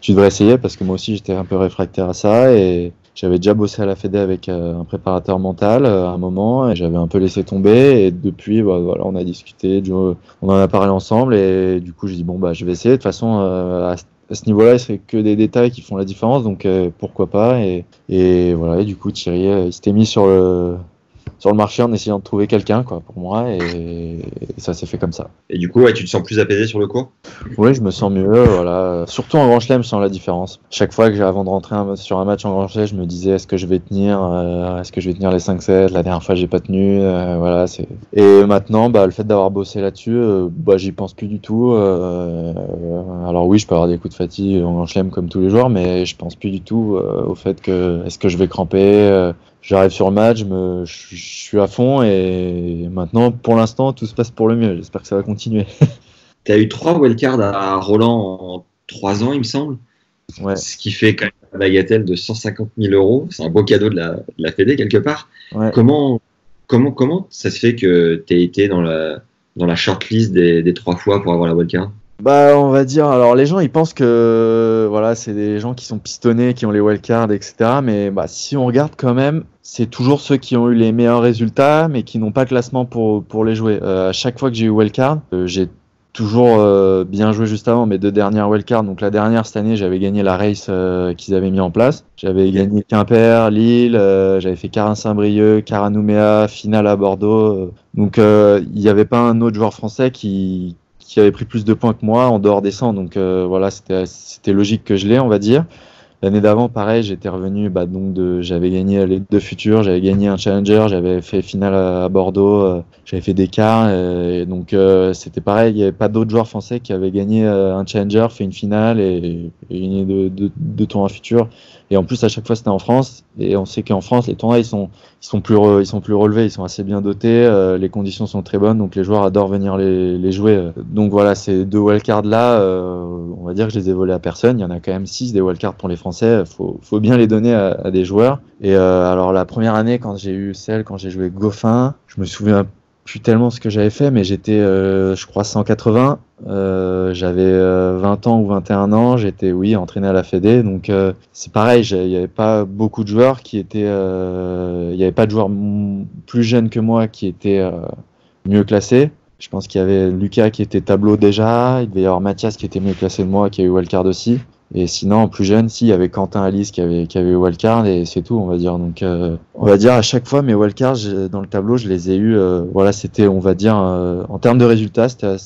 tu devrais essayer, parce que moi aussi j'étais un peu réfractaire à ça, et j'avais déjà bossé à la Fédé avec euh, un préparateur mental euh, à un moment, et j'avais un peu laissé tomber, et depuis, bah, voilà, on a discuté, on en a parlé ensemble, et du coup j'ai dit, bon, bah je vais essayer, de toute façon, euh, à ce niveau-là, c'est que des détails qui font la différence, donc pourquoi pas. Et, voilà, et du coup, Thierry, il s'était mis sur le, sur le marché en essayant de trouver quelqu'un, quoi, pour moi, et, et ça s'est fait comme ça. Et du coup, ouais, tu te sens plus apaisé sur le cours? Oui, je me sens mieux, voilà. Surtout en Grand Chelem, je sens la différence. Chaque fois que j'ai, avant de rentrer un- sur un match en Grand Chelem, je me disais, est-ce que je vais tenir, euh, est-ce que je vais tenir les 5-7 La dernière fois, j'ai pas tenu, euh, voilà. C'est. Et maintenant, bah, le fait d'avoir bossé là-dessus, euh, bah, j'y pense plus du tout. euh, alors oui, je peux avoir des coups de fatigue en Grand Chelem comme tous les joueurs, mais je pense plus du tout au fait que est-ce que je vais cramper. J'arrive sur le match, je, me, je, je suis à fond et maintenant, pour l'instant, tout se passe pour le mieux. J'espère que ça va continuer. Tu as eu trois wildcards à Roland en trois ans, il me semble. Ouais. Ce qui fait quand même la bagatelle de 150 000 euros. C'est un beau cadeau de la, de la Fédé, quelque part. Ouais. Comment, comment, comment ça se fait que tu été dans la, dans la shortlist des, des trois fois pour avoir la wildcard? Bah, on va dire. Alors, les gens, ils pensent que voilà, c'est des gens qui sont pistonnés, qui ont les wildcards, etc. Mais bah, si on regarde quand même, c'est toujours ceux qui ont eu les meilleurs résultats, mais qui n'ont pas de classement pour pour les jouer. Euh, à chaque fois que j'ai eu wildcard, euh, j'ai toujours euh, bien joué juste avant mes deux dernières wildcards. Donc la dernière cette année, j'avais gagné la race euh, qu'ils avaient mis en place. J'avais gagné Quimper, Lille, euh, j'avais fait Carin-Saint-Brieuc, Caranouméa, finale à Bordeaux. euh. Donc euh, il n'y avait pas un autre joueur français qui qui avait pris plus de points que moi en dehors des 100. Donc euh, voilà, c'était c'était logique que je l'ai, on va dire. L'année d'avant, pareil, j'étais revenu, bah, donc de, j'avais gagné les deux futurs, j'avais gagné un challenger, j'avais fait finale à, Bordeaux, euh, j'avais fait des quarts, euh, et donc euh, c'était pareil, il n'y avait pas d'autres joueurs français qui avaient gagné euh, un challenger, fait une finale et, et gagné deux, deux, deux tournois futurs. Et en plus, à chaque fois, c'était en France, et on sait qu'en France, les tournois, ils sont, ils sont plus, ils sont plus relevés, ils sont assez bien dotés, les conditions sont très bonnes, donc les joueurs adorent venir les, les jouer. Donc voilà, ces deux wildcards là, on va dire que je les ai volés à personne. Il y en a quand même six des wildcards pour les Français. Faut, faut bien les donner à, des joueurs. Et euh, alors la première année, quand j'ai eu celle, quand j'ai joué Goffin, je me souviens plus tellement ce que j'avais fait, mais j'étais, euh, je crois, 180. Euh, j'avais euh, 20 ans ou 21 ans. J'étais, oui, entraîné à la Fédé. Donc c'est pareil. Il n'y avait pas beaucoup de joueurs qui étaient. Il n'y avait pas de joueurs plus jeunes que moi qui étaient mieux classés. Je pense qu'il y avait Lucas qui était tableau déjà. Il devait y avoir Mathias qui était mieux classé que moi, qui a eu wildcard aussi. Et sinon, en plus jeune, si, il y avait Quentin Alice qui avait, qui avait eu wildcard et c'est tout, on va dire. Donc, euh, on va dire à chaque fois, mes wildcards, dans le tableau, je les ai eu. euh, voilà, c'était, on va dire, euh, en termes de résultats, c'était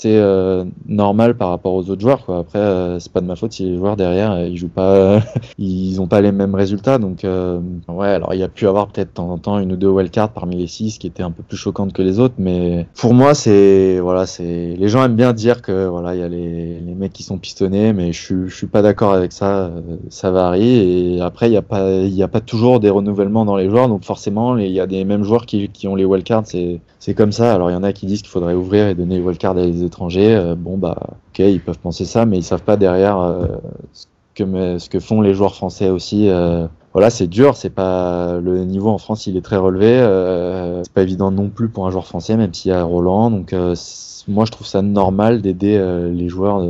assez euh, normal par rapport aux autres joueurs. Quoi. Après, euh, c'est pas de ma faute si les joueurs derrière, euh, ils jouent pas, ils ont pas les mêmes résultats. Donc, ouais, alors il y a pu avoir peut-être de temps en temps une ou deux wildcards parmi les six qui étaient un peu plus choquantes que les autres, mais pour moi, c'est voilà, c'est les gens aiment bien dire que voilà, il y a les, les mecs qui sont pistonnés, mais je suis pas d'accord avec ça. Ça varie et après il y a pas il y a pas toujours des renouvellements dans les joueurs, donc forcément il y a des mêmes joueurs qui, qui ont les wildcards, c'est c'est comme ça. Alors il y en a qui disent qu'il faudrait ouvrir et donner les wildcards à des étrangers. Euh, bon bah ok, ils peuvent penser ça, mais ils savent pas derrière euh, ce que font les joueurs français aussi. euh, voilà, c'est dur, c'est pas le niveau en France, il est très relevé. Euh, c'est pas évident non plus pour un joueur français, même s'il y a Roland. Donc moi, je trouve ça normal d'aider les joueurs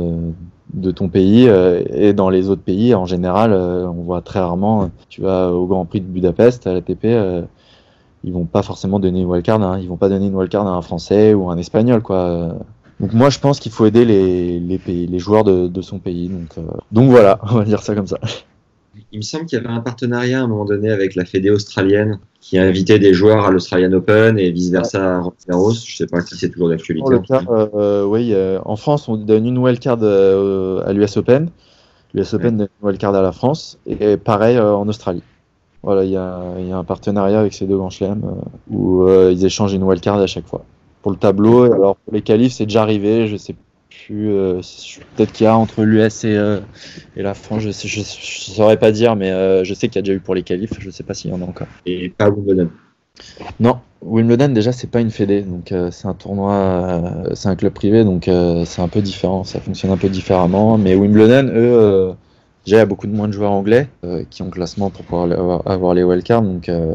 de, ton pays et dans les autres pays en général. on voit très rarement. Tu vas au Grand Prix de Budapest à l'ATP. Ils vont pas forcément donner une wildcard, ils vont pas donner une wildcard à un Français ou un Espagnol, quoi. Donc moi, je pense qu'il faut aider les, les pays, les joueurs de, de son pays. Donc, euh, donc voilà, on va dire ça comme ça. il me semble qu'il y avait un partenariat à un moment donné avec la Fédé australienne qui invitait des joueurs à l'Australian Open et vice versa à Roland Garros. Je sais pas si c'est toujours d'actualité. Euh, oui, euh, en France, on donne une wildcard à l'US Open. L'US Open donne une wildcard à la France et pareil en Australie. Voilà, il y a, y a un partenariat avec ces deux grands chelems où ils échangent une wildcard à chaque fois. Pour le tableau, alors pour les qualifs, c'est déjà arrivé. Je sais plus, euh, peut-être qu'il y a entre l'US et, euh, et la France. Je, je saurais pas dire, mais euh, je sais qu'il y a déjà eu pour les qualifs. Je sais pas s'il y en a encore. Et pas Wimbledon. Non, Wimbledon déjà c'est pas une fédé, donc c'est un tournoi, c'est un club privé, donc c'est un peu différent, ça fonctionne un peu différemment. Mais Wimbledon, eux, déjà beaucoup de moins de joueurs anglais euh, qui ont classement pour pouvoir avoir, les wildcards, donc, euh,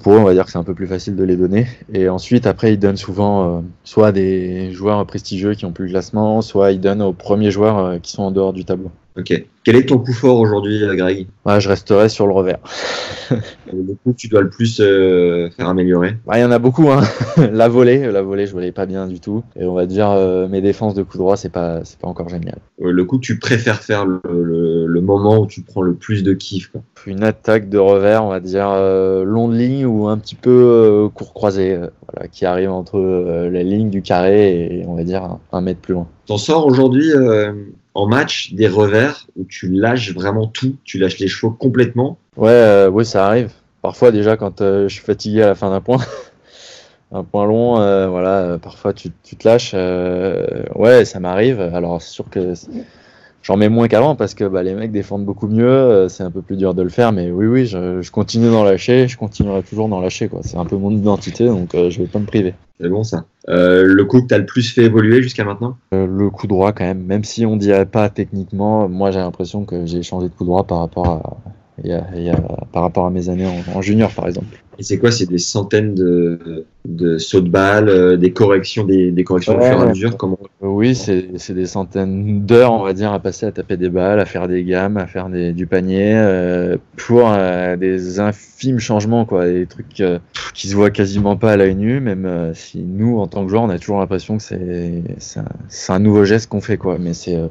pour eux on va dire que c'est un peu plus facile de les donner. Et ensuite après ils donnent souvent euh, soit des joueurs prestigieux qui ont plus le classement, soit ils donnent aux premiers joueurs euh, qui sont en dehors du tableau. Ok. Quel est ton coup fort aujourd'hui, euh, Greg? Ouais, je resterai sur le revers. Le coup que tu dois le plus euh, faire améliorer Ouais, il y en a beaucoup, hein. la volée, la volée, je volais pas bien du tout. Et on va dire, euh, mes défenses de coup droit, c'est pas, c'est pas encore génial. Euh, Le coup que tu préfères faire, le, le- le moment où tu prends le plus de kiff quoi. Une attaque de revers, on va dire, euh, long de ligne ou un petit peu euh, court croisé, euh, voilà, qui arrive entre euh, la ligne du carré et on va dire un, un mètre plus loin. T'en sors aujourd'hui euh, en match des revers où tu lâches vraiment tout, tu lâches les chevaux complètement. Ouais, euh, ça arrive. Parfois, déjà, quand euh, je suis fatigué à la fin d'un point, un point long, euh, voilà, parfois tu, tu te lâches. ouais, ça m'arrive. Alors, c'est sûr que j'en mets moins qu'avant parce que bah, les mecs défendent beaucoup mieux. euh, c'est un peu plus dur de le faire, mais oui, oui, je, je continue d'en lâcher. Je continuerai toujours d'en lâcher, quoi. C'est un peu mon identité, donc euh, je vais pas me priver. C'est bon ça. Euh, le coup que t'as le plus fait évoluer jusqu'à maintenant? Euh, le coup droit, quand même, même si on dirait pas techniquement, moi j'ai l'impression que j'ai changé de coup droit par rapport à, il y a- il y a- par rapport à mes années en- en junior, par exemple. Et c'est quoi? C'est des centaines de, de sauts de balles, euh, des corrections, des, des corrections au Ouais. fur et à mesure Comment Euh, Oui, c'est c'est des centaines d'heures, on va dire, à passer à taper des balles, à faire des gammes, à faire des, du panier, euh, pour euh, des infimes changements, quoi, des trucs euh, qui se voient quasiment pas à l'œil nu, même euh, si nous, en tant que joueurs, on a toujours l'impression que c'est c'est un, un nouveau geste qu'on fait, quoi. Mais c'est euh,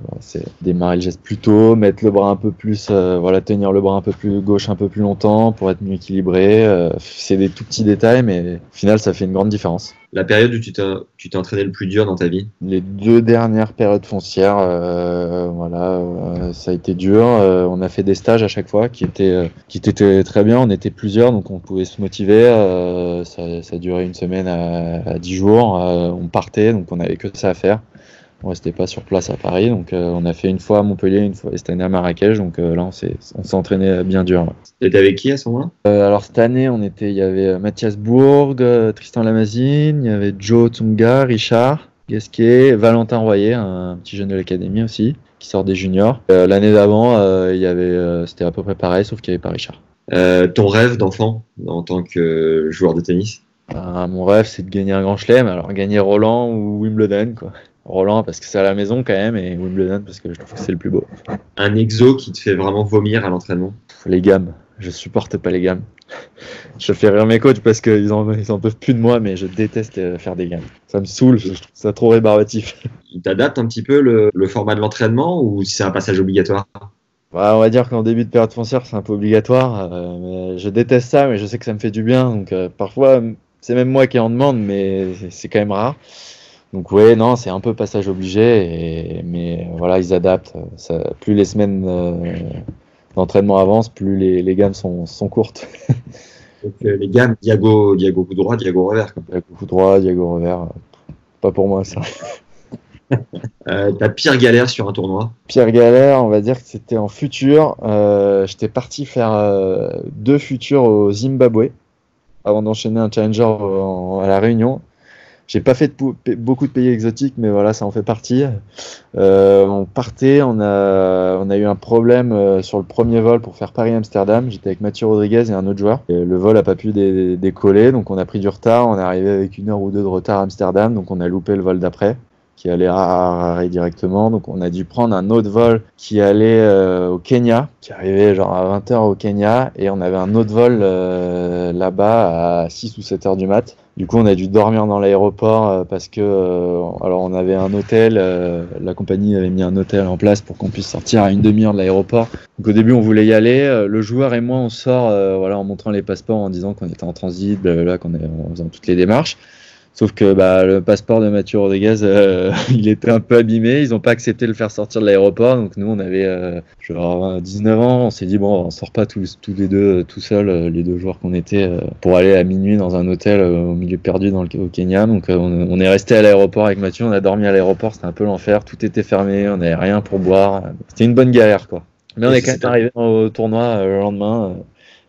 démarrer le geste plus tôt, mettre le bras un peu plus, euh, voilà, tenir le bras un peu plus gauche un peu plus longtemps pour être mieux équilibré. euh, c'est des tout petits détails, mais au final, ça fait une grande différence La période où tu t'es entraîné le plus dur dans ta vie les deux dernières périodes foncières, euh, voilà, euh, ça a été dur. Euh, on a fait des stages à chaque fois qui étaient, qui étaient très bien. On était plusieurs, donc on pouvait se motiver. Ça, ça durait une semaine à, à 10 jours. On partait, donc on avait que ça à faire. On restait pas sur place à Paris, donc euh, on a fait une fois à Montpellier, une fois cette année à Marrakech. Donc euh, là, on s'est, on s'est entraîné bien dur. T'étais avec qui à ce moment-là? Euh, alors cette année, on était, il y avait Mathias Bourg, Tristan Lamazine, il y avait Joe Tsonga, Richard Gasquet, Valentin Royer, un petit jeune de l'académie aussi, qui sort des juniors. L'année d'avant, il y avait, c'était à peu près pareil, sauf qu'il n'y avait pas Richard. Ton rêve d'enfant en tant que joueur de tennis? Euh, mon rêve, c'est de gagner un grand chelem. Alors gagner Roland ou Wimbledon, quoi. Roland parce que c'est à la maison quand même, et Wimbledon parce que je trouve que c'est le plus beau. Un exo qui te fait vraiment vomir à l'entraînement Les gammes, je supporte pas les gammes. Je fais rire mes coachs parce qu'ils en, ils en peuvent plus de moi, mais je déteste euh, faire des gammes. Ça me saoule, je trouve ça trop rébarbatif. Il t'adapte un petit peu le, le format de l'entraînement ou c'est un passage obligatoire? Ouais, on va dire qu'en début de période foncière, c'est un peu obligatoire. euh, mais je déteste ça, mais je sais que ça me fait du bien. Donc euh, parfois, c'est même moi qui en demande, mais c'est quand même rare. Donc ouais, non, c'est un peu passage obligé. Et, mais voilà, ils adaptent. Ça, plus les semaines euh, d'entraînement avancent, plus les, les gammes sont, sont courtes. Donc, euh, les gammes, Diago, Diago coup droit, Diago revers. quoi. Diago coup droit, Diago revers. euh, Pas pour moi ça. Euh, ta pire galère sur un tournoi Pierre Galère, on va dire que c'était en futur. Euh, J'étais parti faire euh, deux futurs au Zimbabwe avant d'enchaîner un challenger en- à la Réunion. J'ai pas fait beaucoup de pays exotiques, mais voilà, ça en fait partie. Euh, on partait, on a, eu un problème euh, sur le premier vol pour faire Paris-Amsterdam. J'étais avec Mathieu Rodriguez et un autre joueur. Le vol a pas pu dé- décoller, donc on a pris du retard. On est arrivé avec une heure ou deux de retard à Amsterdam, donc on a loupé le vol d'après. Qui allait à Harare directement. Donc on a dû prendre un autre vol qui allait euh, au Kenya, qui arrivait genre à 20h au Kenya, et on avait un autre vol euh, là-bas à 6 ou 7 heures du mat. Du coup, on a dû dormir dans l'aéroport euh, parce que, alors, on avait un hôtel. la compagnie avait mis un hôtel en place pour qu'on puisse sortir à une demi-heure de l'aéroport. Donc, au début, on voulait y aller. Le joueur et moi, on sort, voilà, en montrant les passeports, en disant qu'on était en transit, blablabla, qu'on est en faisant toutes les démarches. Sauf que bah, le passeport de Mathieu Rodriguez, euh, il était un peu abîmé. Ils n'ont pas accepté de le faire sortir de l'aéroport. Donc nous, on avait euh, genre 19 ans. On s'est dit bon, on sort pas tous, tous les deux euh, tout seuls, euh, les deux joueurs qu'on était, euh, pour aller à minuit dans un hôtel euh, au milieu perdu dans le, au Kenya. Donc euh, on, on est resté à l'aéroport avec Mathieu. On a dormi à l'aéroport. C'était un peu l'enfer. Tout était fermé. On n'avait rien pour boire. C'était une bonne galère quoi. Mais on Et est quand même arrivé au tournoi euh, le lendemain.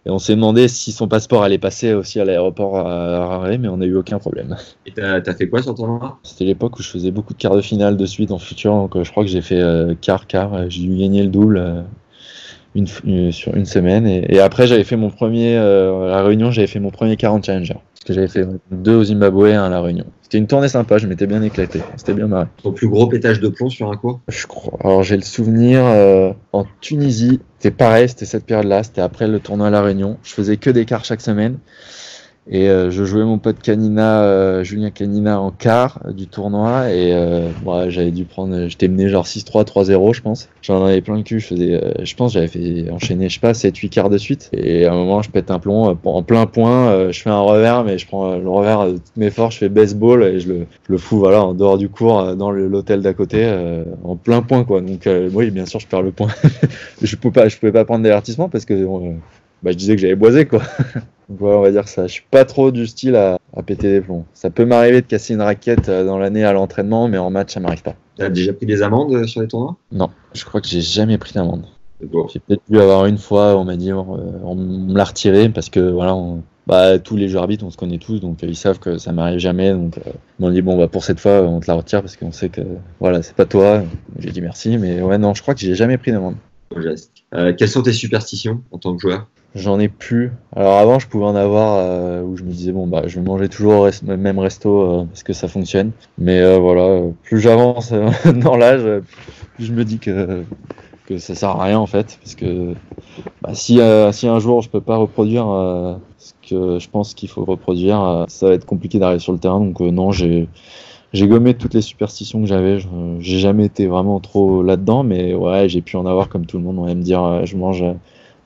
Et on s'est demandé si son passeport allait passer aussi à l'aéroport à Harare, mais on n'a eu aucun problème. Et t'as as fait quoi sur ton tournoi C'était l'époque où je faisais beaucoup de quarts de finale de suite en futur, donc euh, je crois que j'ai fait euh, quart, quart, euh, j'ai dû gagner le double une, sur une semaine. Et, et après, j'avais fait mon premier, euh, à la Réunion, j'avais fait mon premier 40 Challenger. Que j'avais fait deux au Zimbabwe et un à la Réunion. C'était une tournée sympa, je m'étais bien éclaté, c'était bien marré. Ton plus gros pétage de plomb sur un cours Je crois. Alors j'ai le souvenir euh, en Tunisie, c'était pareil, c'était cette période-là, c'était après le tournoi à la Réunion. Je faisais que des quarts chaque semaine. Et euh, je jouais mon pote Canina, euh, Julien Canina en quart euh, du tournoi et euh, j'avais dû prendre, j'étais mené genre 6-3, 3-0 je pense. J'en avais plein le cul, je faisais, euh, je pense j'avais fait enchaîner, je sais pas, 7-8 quarts de suite. Et à un moment je pète un plomb, euh, en plein point, euh, je fais un revers mais je prends euh, le revers de toutes mes forces, je fais baseball et je le, je le fous voilà en dehors du cours euh, dans l'hôtel d'à côté euh, en plein point quoi. Donc euh, oui bien sûr je perds le point. je pouvais pas, pouvais pas prendre d'avertissement parce que euh, bah, je disais que j'avais boisé quoi. Voilà, on va dire ça. Je suis pas trop du style à, à péter des plombs. Ça peut m'arriver de casser une raquette euh, dans l'année à l'entraînement, mais en match, ça m'arrive pas. T'as déjà pris des amendes euh, sur les tournois? Non, je crois que j'ai jamais pris d'amende. Bon. J'ai peut-être dû avoir une fois, on m'a dit, on, on me l'a retiré parce que voilà, on- bah, tous les jeux arbitres, on se connaît tous, donc euh, ils savent que ça m'arrive jamais. Donc euh, ils m'ont dit, bon, bah, pour cette fois, on te la retire parce qu'on sait que voilà, c'est pas toi. J'ai dit merci, mais ouais, non, je crois que j'ai jamais pris d'amende. Euh, quelles sont tes superstitions en tant que joueur? J'en ai plus. Alors avant, je pouvais en avoir euh, où je me disais bon bah je vais manger toujours au rest- même resto euh, parce que ça fonctionne. Mais euh, voilà, plus j'avance dans l'âge, plus je me dis que que ça sert à rien en fait parce que bah, si si un jour je peux pas reproduire ce que je pense qu'il faut reproduire, ça va être compliqué d'arriver sur le terrain. Donc non, j'ai j'ai gommé toutes les superstitions que j'avais. J'ai jamais été vraiment trop là-dedans, mais ouais, j'ai pu en avoir comme tout le monde. On va me dire, je mange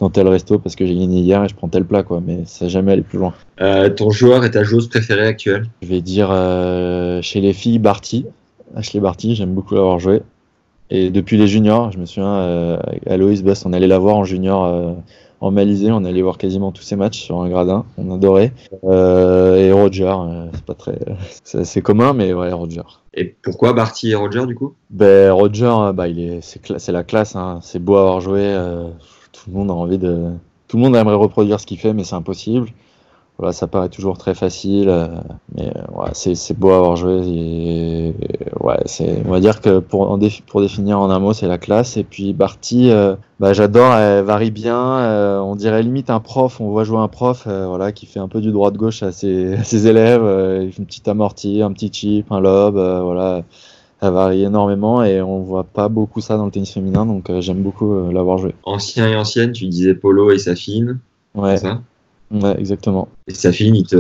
dans tel resto parce que j'ai gagné hier et je prends tel plat, quoi. Mais ça jamais allé plus loin. Euh, Ton joueur et ta joueuse préférée actuelle? Je vais dire euh, chez les filles Barty, Ashley Barty, j'aime beaucoup l'avoir joué. Et depuis les juniors, je me souviens, euh, Bust, on allait la voir en junior euh, en Malisée, on allait voir quasiment tous ses matchs sur un gradin, on adorait. Euh, et Roger, c'est pas très, c'est commun, mais ouais, Roger. Et pourquoi Barty et Roger du coup? Ben Roger, bah il est, c'est, la classe, hein. c'est beau à avoir joué. euh, tout le monde a envie de, tout le monde aimerait reproduire ce qu'il fait, mais c'est impossible. Voilà, ça paraît toujours très facile, euh, mais euh, ouais, c'est, beau à avoir joué. Et, ouais, c'est, on va dire que pour, pour définir en un mot, c'est la classe. Et puis Barty, euh, bah j'adore, elle varie bien. on dirait limite un prof. On voit jouer un prof, voilà, qui fait un peu du droit de gauche à ses, à ses élèves. une petite amortie, un petit chip, un lob, euh, voilà ça varie énormément et on voit pas beaucoup ça dans le tennis féminin donc euh, j'aime beaucoup euh, l'avoir joué. Ancien et ancienne, tu disais Polo et Safine, Ouais, c'est ça? Ouais, exactement. Et Safine, il te,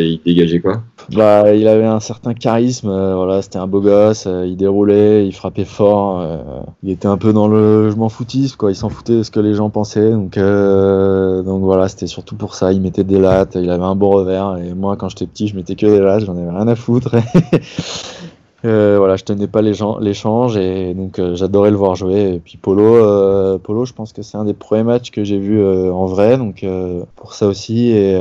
il te dégageait quoi? Bah, il avait un certain charisme, euh, voilà, c'était un beau gosse, euh, il déroulait, il frappait fort, euh, il était un peu dans le je m'en foutisme quoi, il s'en foutait de ce que les gens pensaient donc euh, donc voilà, c'était surtout pour ça, il mettait des lattes, il avait un beau revers et moi quand j'étais petit, je mettais que des lattes, j'en avais rien à foutre. Euh, voilà, je tenais pas l'échange et donc euh, j'adorais le voir jouer. Et puis Polo, euh, Polo, je pense que c'est un des premiers matchs que j'ai vu en vrai, donc pour ça aussi. Et,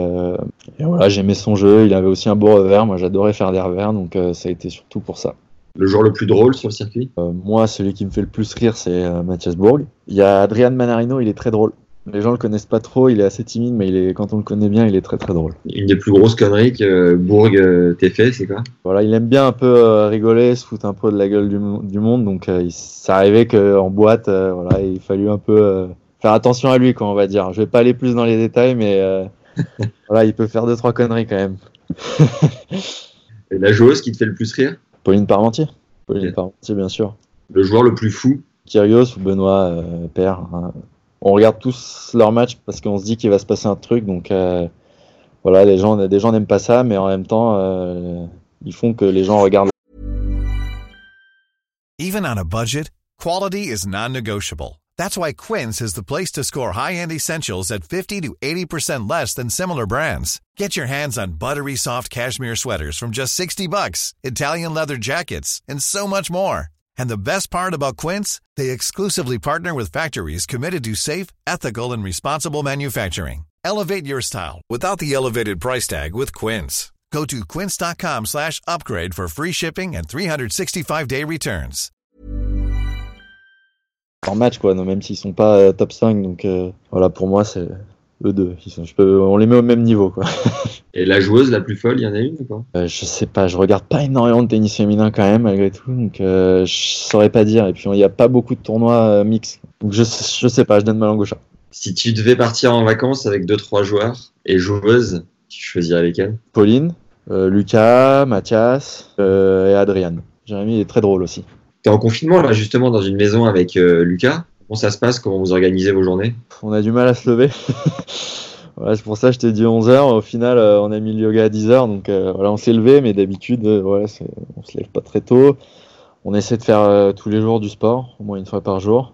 et voilà, j'aimais son jeu. Il avait aussi un beau revers. Moi, j'adorais faire des revers, donc ça a été surtout pour ça. Le joueur le plus drôle sur le circuit? Moi, celui qui me fait le plus rire, c'est Mathias Bourg. Il y a Adrian Manarino, il est très drôle. Les gens le connaissent pas trop, il est assez timide, mais il est, quand on le connaît bien, il est très très drôle. Une des plus grosses conneries que Bourg euh, t'ait fait, c'est quoi? Voilà, il aime bien un peu euh, rigoler, se foutre un peu de la gueule du, mo- du monde, donc euh, il ça arrivait qu'en boîte, euh, voilà, il fallut un peu euh, faire attention à lui, quoi, on va dire. Je vais pas aller plus dans les détails, mais euh, voilà, il peut faire deux trois conneries quand même. Et La joueuse qui te fait le plus rire? Pauline Parmentier. Pauline Parmentier, bien sûr. Le joueur le plus fou? Kyrgios ou Benoît euh, Père. hein. On regarde tous leurs matchs parce qu'on se dit qu'il va se passer un truc. Donc euh, voilà, les gens, des gens n'aiment pas ça, mais en même temps, euh, ils font que les gens regardent. Even on a budget, quality is non-negotiable. That's why Quince is the place to score high-end essentials at 50 to 80% less than similar brands. Get your hands on buttery soft cashmere sweaters from just 60 bucks, Italian leather jackets, and so much more. And the best part about Quince, they exclusively partner with factories committed to safe, ethical, and responsible manufacturing. Elevate your style without the elevated price tag with Quince. Go to quince.com slash upgrade for free shipping and 365-day returns. leur match, quoi, non, même s'ils sont pas euh, top 5. Donc euh, voilà, pour moi, c'est eux deux. Ils sont, je peux, on les met au même niveau. Quoi. Et la joueuse la plus folle, il y en a une ou pas? Euh, je sais pas, je regarde pas énormément de tennis féminin quand même, malgré tout. Donc euh, je saurais pas dire. Et puis il n'y a pas beaucoup de tournois euh, mixtes. Donc je, je sais pas, je donne ma langue au chat. Si tu devais partir en vacances avec deux trois joueurs et joueuses, tu choisirais lesquelles? Pauline, euh, Lucas, Mathias euh, et Adrian. Jérémy est très drôle aussi. T'es en confinement là justement dans une maison avec euh, Lucas. Comment ça se passe Comment vous organisez vos journées? On a du mal à se lever. voilà, c'est pour ça que je t'ai dit 11h. Au final, euh, on a mis le yoga à 10h. Donc euh, voilà, on s'est levé, mais d'habitude, euh, voilà, on se lève pas très tôt. On essaie de faire euh, tous les jours du sport, au moins une fois par jour.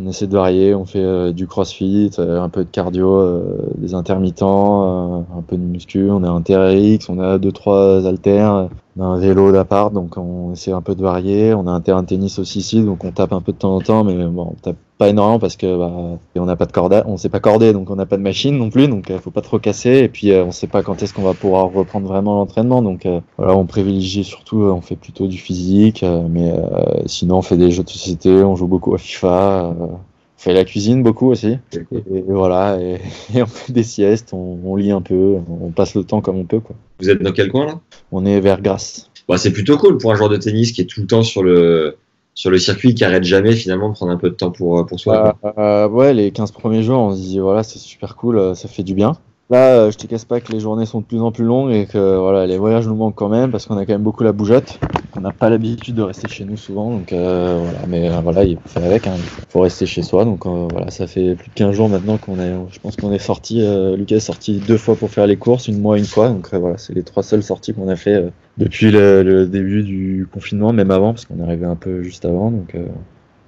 On essaie de varier, on fait euh, du crossfit, euh, un peu de cardio, euh, des intermittents, un peu de muscu, on a un TRX, on a deux trois haltères, un vélo d'appart, donc on essaie un peu de varier. On a un terrain de tennis aussi ici, donc on tape un peu de temps en temps, mais bon, on tape pas énormément parce que bah, on n'a pas de corde, on sait pas corder, donc on n'a pas de machine non plus, donc il faut pas trop casser. Et puis euh, on sait pas quand est-ce qu'on va pouvoir reprendre vraiment l'entraînement, donc euh, voilà, on privilégie surtout, euh, on fait plutôt du physique, euh, mais euh, sinon on fait des jeux de société, on joue beaucoup à FIFA. euh, on fait la cuisine beaucoup aussi. Et, et voilà, et, et on fait des siestes, on, on lit un peu, on passe le temps comme on peut. Quoi. Vous êtes dans quel coin là? On est vers Grasse. Bah, C'est plutôt cool pour un joueur de tennis qui est tout le temps sur le sur le circuit, qui arrête jamais finalement de prendre un peu de temps pour pour soi. quoi. Euh, ouais, les 15 premiers jours, on se dit voilà, c'est super cool, euh, ça fait du bien. Là, euh, je te casse pas que les journées sont de plus en plus longues et que voilà, les voyages nous manquent quand même parce qu'on a quand même beaucoup la bougeotte. On n'a pas l'habitude de rester chez nous souvent, donc euh, voilà. Mais euh, voilà, il faut faire avec. Hein. Il faut rester chez soi, donc euh, voilà, ça fait plus de 15 jours maintenant qu'on est. Je pense qu'on est sorti. euh, Lucas est sorti deux fois pour faire les courses, une moi une fois. Donc euh, voilà, c'est les trois seules sorties qu'on a fait euh, depuis le, le début du confinement, même avant, parce qu'on est arrivé un peu juste avant. Donc euh,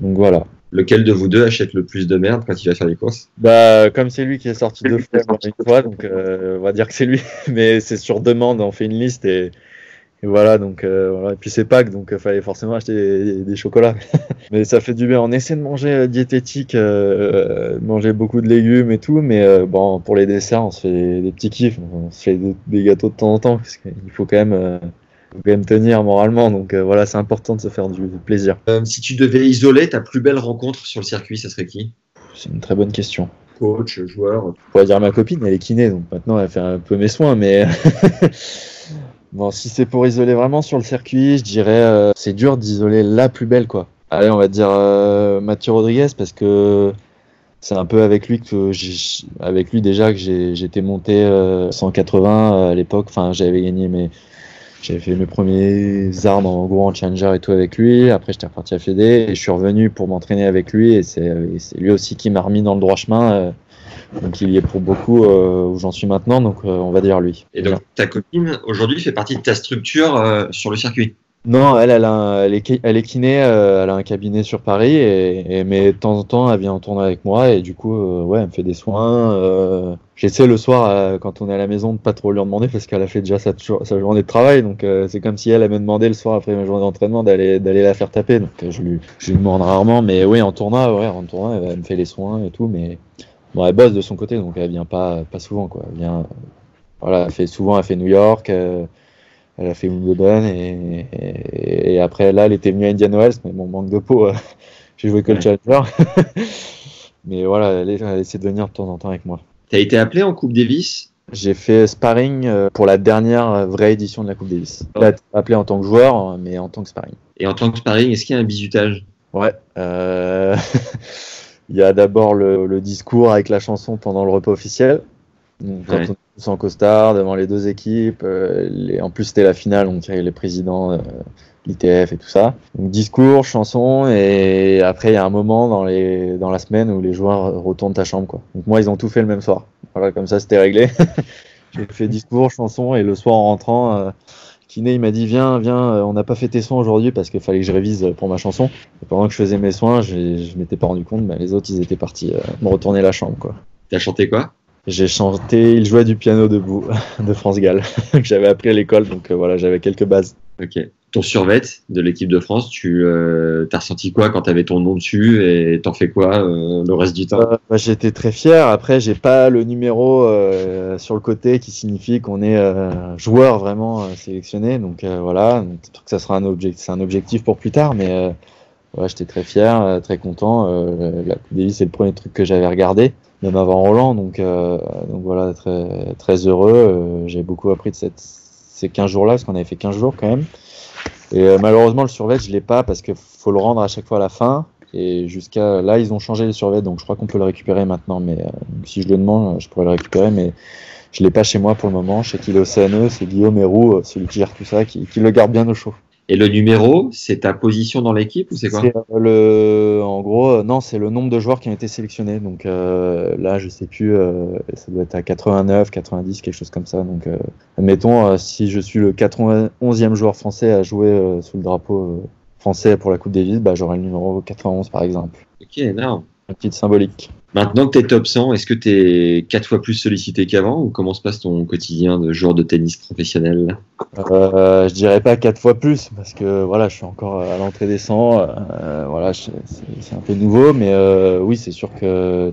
donc voilà. Lequel de vous deux achète le plus de merde quand il va faire les courses? Bah, comme c'est lui qui est sorti deux fois, une fois, donc euh, on va dire que c'est lui. Mais c'est sur demande, on fait une liste et, et voilà. Donc euh, voilà. Et puis c'est Pâques, donc il fallait forcément acheter des, des chocolats. mais ça fait du bien. On essaie de manger euh, diététique, euh, manger beaucoup de légumes et tout. Mais euh, bon, pour les desserts, on se fait des, des petits kiffs. On se fait des, des gâteaux de temps en temps parce qu'il faut quand même. euh, faut quand même tenir moralement, donc euh, voilà, c'est important de se faire du plaisir. Euh, Si tu devais isoler ta plus belle rencontre sur le circuit, ça serait qui? C'est une très bonne question. Coach, joueur. Je pourrais dire ma copine, elle est kiné, donc maintenant elle fait un peu mes soins, mais bon, si c'est pour isoler vraiment sur le circuit, je dirais euh, c'est dur d'isoler la plus belle, quoi. Allez, on va dire euh, Mathieu Rodriguez parce que c'est un peu avec lui que avec lui déjà que j'étais monté euh, 180 à l'époque. Enfin, j'avais gagné mes, j'avais fait mes premiers armes en gros en challenger et tout avec lui. Après, j'étais reparti à Fédé et je suis revenu pour m'entraîner avec lui et c'est, lui aussi qui m'a remis dans le droit chemin. Donc il y est pour beaucoup euh, où j'en suis maintenant, donc euh, on va dire lui. Et donc ta copine aujourd'hui fait partie de ta structure euh, sur le circuit? Non, elle, elle, a un- elle, est, elle est kiné, elle a un cabinet sur Paris, et, et- mais de temps en temps, elle vient en tournoi avec moi, et du coup, ouais, elle me fait des soins. J'essaie le soir, quand on est à la maison, de pas trop lui en demander, parce qu'elle a fait déjà sa, jour- sa journée de travail, donc c'est comme si elle, elle me demandé le soir après ma journée d'entraînement d'aller d'aller la faire taper, donc je lui, je lui demande rarement, mais oui, en tournoi, ouais, en tournoi, elle, elle me fait les soins et tout, mais bon, elle bosse de son côté, donc elle vient pas, pas souvent, quoi. Elle vient, voilà, elle fait souvent, elle fait New York. euh, elle a fait Wimbledon et, et, et après là elle était venue à Indian Wells mais bon manque de peau euh, j'ai joué que le challenger. Mais voilà elle, essaie de venir de temps en temps avec moi. T'as été appelé en Coupe Davis? J'ai fait sparring euh, pour la dernière vraie édition de la Coupe Davis. J'ai été appelé en tant que joueur euh, mais en tant que sparring. Et en tant que sparring, est-ce qu'il y a un bizutage ouais euh, il y a d'abord le, le discours avec la chanson pendant le repas officiel Donc, quand Ouais. on est tous en costard devant les deux équipes, euh, les- en plus c'était la finale, donc il y avait les présidents, euh, l'ITF et tout ça. Donc discours, chansons, et après il y a un moment dans, les, dans la semaine où les joueurs retournent ta chambre. Quoi. Donc moi ils ont tout fait le même soir. Voilà, comme ça c'était réglé. J'ai fait discours, chansons, et le soir en rentrant, euh, Kiné il m'a dit viens, viens, euh, on n'a pas fait tes soins aujourd'hui parce qu'il fallait que je révise pour ma chanson. Et pendant que je faisais mes soins, je m'étais pas rendu compte, bah, les autres ils étaient partis euh, me retourner la chambre. quoi. T'as chanté quoi? J'ai chanté Il jouait du piano debout de France Gall, que j'avais appris à l'école, donc euh, voilà, j'avais quelques bases. Ok. Ton survêt de l'équipe de France, tu euh, t'as ressenti quoi quand t'avais ton nom dessus et t'en fais quoi euh, le reste du temps? Euh, J'étais très fier. Après, j'ai pas le numéro euh, sur le côté qui signifie qu'on est euh, joueur vraiment sélectionné. Donc voilà, que ça sera un objectif, c'est un objectif pour plus tard, mais ouais, j'étais très fier, très content. La Coupe Davis, c'est le premier truc que j'avais regardé, même avant Roland. Donc, donc voilà, très, très heureux. J'ai beaucoup appris de cette, ces 15 jours-là, parce qu'on avait fait 15 jours quand même. Et euh, malheureusement, le survêt, je l'ai pas parce qu'il faut le rendre à chaque fois à la fin. Et jusqu'à là, ils ont changé les survêtements, donc je crois qu'on peut le récupérer maintenant. Mais euh, si je le demande, je pourrais le récupérer. Mais je l'ai pas chez moi pour le moment. Est au CNE, c'est Guillaume Héroux, euh, celui qui gère tout ça, qui, qui le garde bien au chaud. Et le numéro, c'est ta position dans l'équipe ou c'est quoi euh, le, en gros, euh, non, c'est le nombre de joueurs qui ont été sélectionnés. Donc euh, là, je sais plus, euh, ça doit être à 89, 90, quelque chose comme ça. Donc, euh, admettons, si je suis le 91e joueur français à jouer sous le drapeau français pour la Coupe Davis, bah, j'aurai le numéro 91 par exemple. Ok, énorme. Un petit symbolique. Maintenant que t'es top 100, est-ce que t'es quatre fois plus sollicité qu'avant ou comment se passe ton quotidien de joueur de tennis professionnel? Euh, je dirais pas quatre fois plus parce que voilà, je suis encore à l'entrée des 100. euh, voilà, c'est un peu nouveau, mais euh, oui, c'est sûr que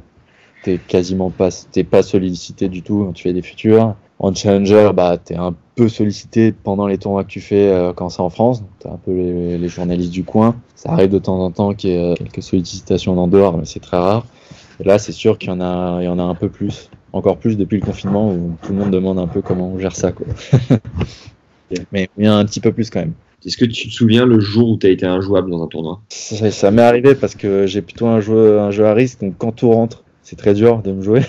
t'es quasiment pas, t'es pas sollicité du tout quand tu fais des futurs. En challenger, bah t'es un peu sollicité pendant les tournois que tu fais euh, quand c'est en France. T'as un peu les, les journalistes du coin. Ça arrive de temps en temps qu'il y ait euh, quelques sollicitations en dehors, mais c'est très rare. Et là, c'est sûr qu'il y en a, il y en a un peu plus, encore plus depuis le confinement où tout le monde demande un peu comment on gère ça, quoi. Mais il y en a un petit peu plus quand même. Est-ce que tu te souviens le jour où t'as été injouable dans un tournoi? Ça, ça m'est arrivé parce que j'ai plutôt un jeu, un jeu à risque, donc quand tout rentre, c'est très dur de me jouer.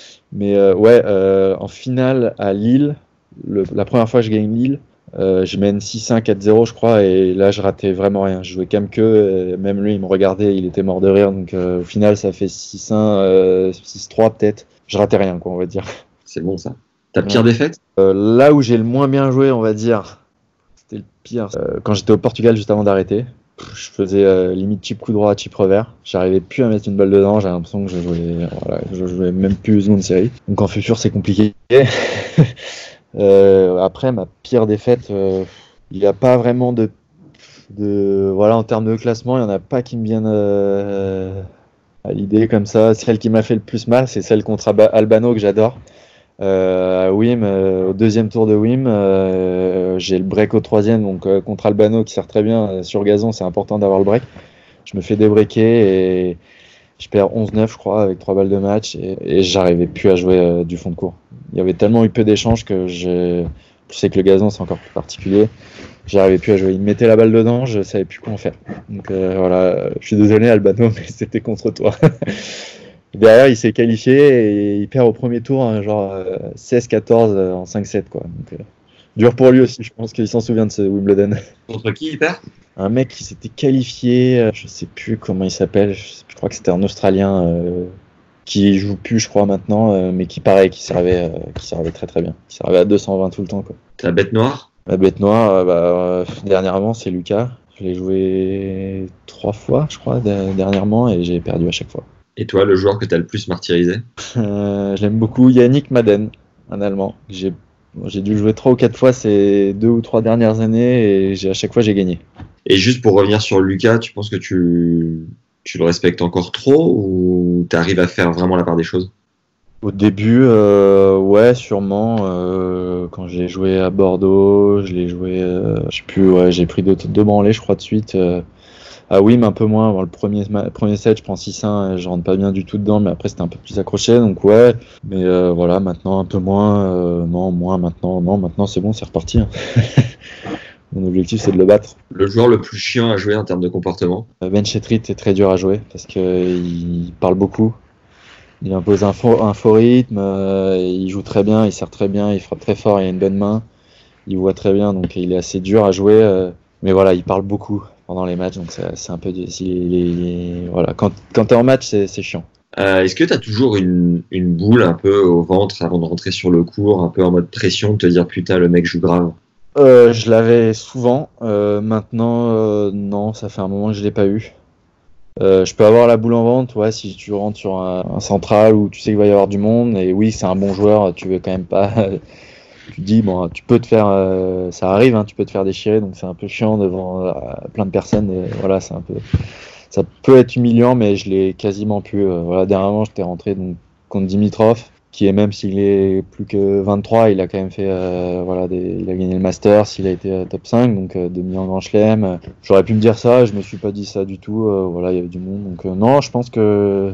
Mais euh, ouais, euh, en finale à Lille, le- la première fois que je gagne Lille, euh, je mène 6-1, 4-0 je crois, et là je ratais vraiment rien. Je jouais comme que, euh, même lui il me regardait, il était mort de rire, donc euh, au final ça fait 6-1, euh, 6-3 peut-être. Je ratais rien quoi, on va dire. C'est bon ça. Ta pire Ouais. défaite? Là où j'ai le moins bien joué, on va dire, c'était le pire. quand j'étais au Portugal juste avant d'arrêter, je faisais limite chip coup droit, chip revers. J'arrivais plus à mettre une balle dedans. J'ai l'impression que je jouais, voilà, je jouais même plus une série. Donc en futur, c'est compliqué. Euh, après, ma pire défaite, euh, il n'y a pas vraiment de, voilà, en termes de classement, il n'y en a pas qui me viennent euh, à l'idée comme ça. Celle qui m'a fait le plus mal, c'est celle contre Alba- Albano que j'adore. Euh, à Wim, euh, au deuxième tour de Wim, euh, j'ai le break au troisième, donc euh, contre Albano qui sert très bien euh, sur gazon, c'est important d'avoir le break. Je me fais débreaker et je perds 11-9, je crois, avec trois balles de match et, et j'arrivais plus à jouer euh, du fond de cours. Il y avait tellement eu peu d'échanges que je, je sais que le gazon c'est encore plus particulier. J'arrivais plus à jouer. Il me mettait la balle dedans, je savais plus quoi en faire. Donc euh, voilà, je suis désolé Albano, mais c'était contre toi. Derrière, il s'est qualifié et il perd au premier tour, hein, genre euh, 16-14 euh, en 5-7. Quoi. Donc, euh, dur pour lui aussi, je pense qu'il s'en souvient de ce Wimbledon. Contre qui il perd? Un mec qui s'était qualifié, euh, je sais plus comment il s'appelle, je, crois que c'était un Australien euh, qui joue plus, je crois, maintenant, euh, mais qui pareil, qui servait, euh, qui servait très très bien. Qui servait à 220 tout le temps. Quoi. Ta bête noire? La bête noire, euh, bah, dernièrement, c'est Lucas. Je l'ai joué trois fois, je crois, de- dernièrement, et j'ai perdu à chaque fois. Et toi, le joueur que t'as le plus martyrisé? Euh, je l'aime beaucoup, Yannick Madden, un Allemand. J'ai bon, dû le jouer trois ou quatre fois ces deux ou trois dernières années et à chaque fois j'ai gagné. Et juste pour revenir sur Lucas, tu penses que tu, tu le respectes encore trop ou t'arrives à faire vraiment la part des choses? Au début, euh, ouais, sûrement. euh, quand j'ai joué à Bordeaux, je l'ai joué, euh, je sais plus, ouais, j'ai pris deux, deux branlées, je crois, de suite. euh, à Wim, un peu moins. Le premier, set, je prends 6-1, et je rentre pas bien du tout dedans, mais après, c'était un peu plus accroché, donc ouais. Mais euh, voilà, maintenant, un peu moins. euh, non, moins maintenant. Non, maintenant, c'est bon, c'est reparti. hein. Mon objectif, c'est de le battre. Le joueur le plus chiant à jouer en termes de comportement Euh, Ben Chetrit est très dur à jouer parce qu'il parle beaucoup. il impose un faux, un faux rythme, euh, il joue très bien, il sert très bien, il frappe très fort, il a une bonne main, il voit très bien, donc il est assez dur à jouer. euh, mais voilà, il parle beaucoup pendant les matchs, donc c'est un peu. il- il- il- voilà, quand, quand t'es en match, c'est chiant. Euh, Est-ce que tu as toujours une, une boule un peu au ventre avant de rentrer sur le court, un peu en mode pression, de te dire putain, le mec joue grave? Euh, je l'avais souvent. euh, maintenant, euh, non, ça fait un moment que je l'ai pas eu. Je peux avoir la boule en vente, ouais, si tu rentres sur un, central où tu sais qu'il va y avoir du monde. Et oui, c'est un bon joueur, tu veux quand même pas. tu dis, bon, tu peux te faire. ça arrive, hein, tu peux te faire déchirer, donc c'est un peu chiant devant plein de personnes. et voilà, c'est un peu. Ça peut être humiliant, mais je l'ai quasiment plus. euh, voilà, dernièrement, j'étais rentré donc, contre Dimitrov qui est même s'il est plus que 23, il a quand même fait euh, voilà des, il a gagné le Masters, il a été euh, top 5 donc euh, demi en Grand Chelem. J'aurais pu me dire ça, je me suis pas dit ça du tout. euh, voilà, il y avait du monde donc euh, non, je pense que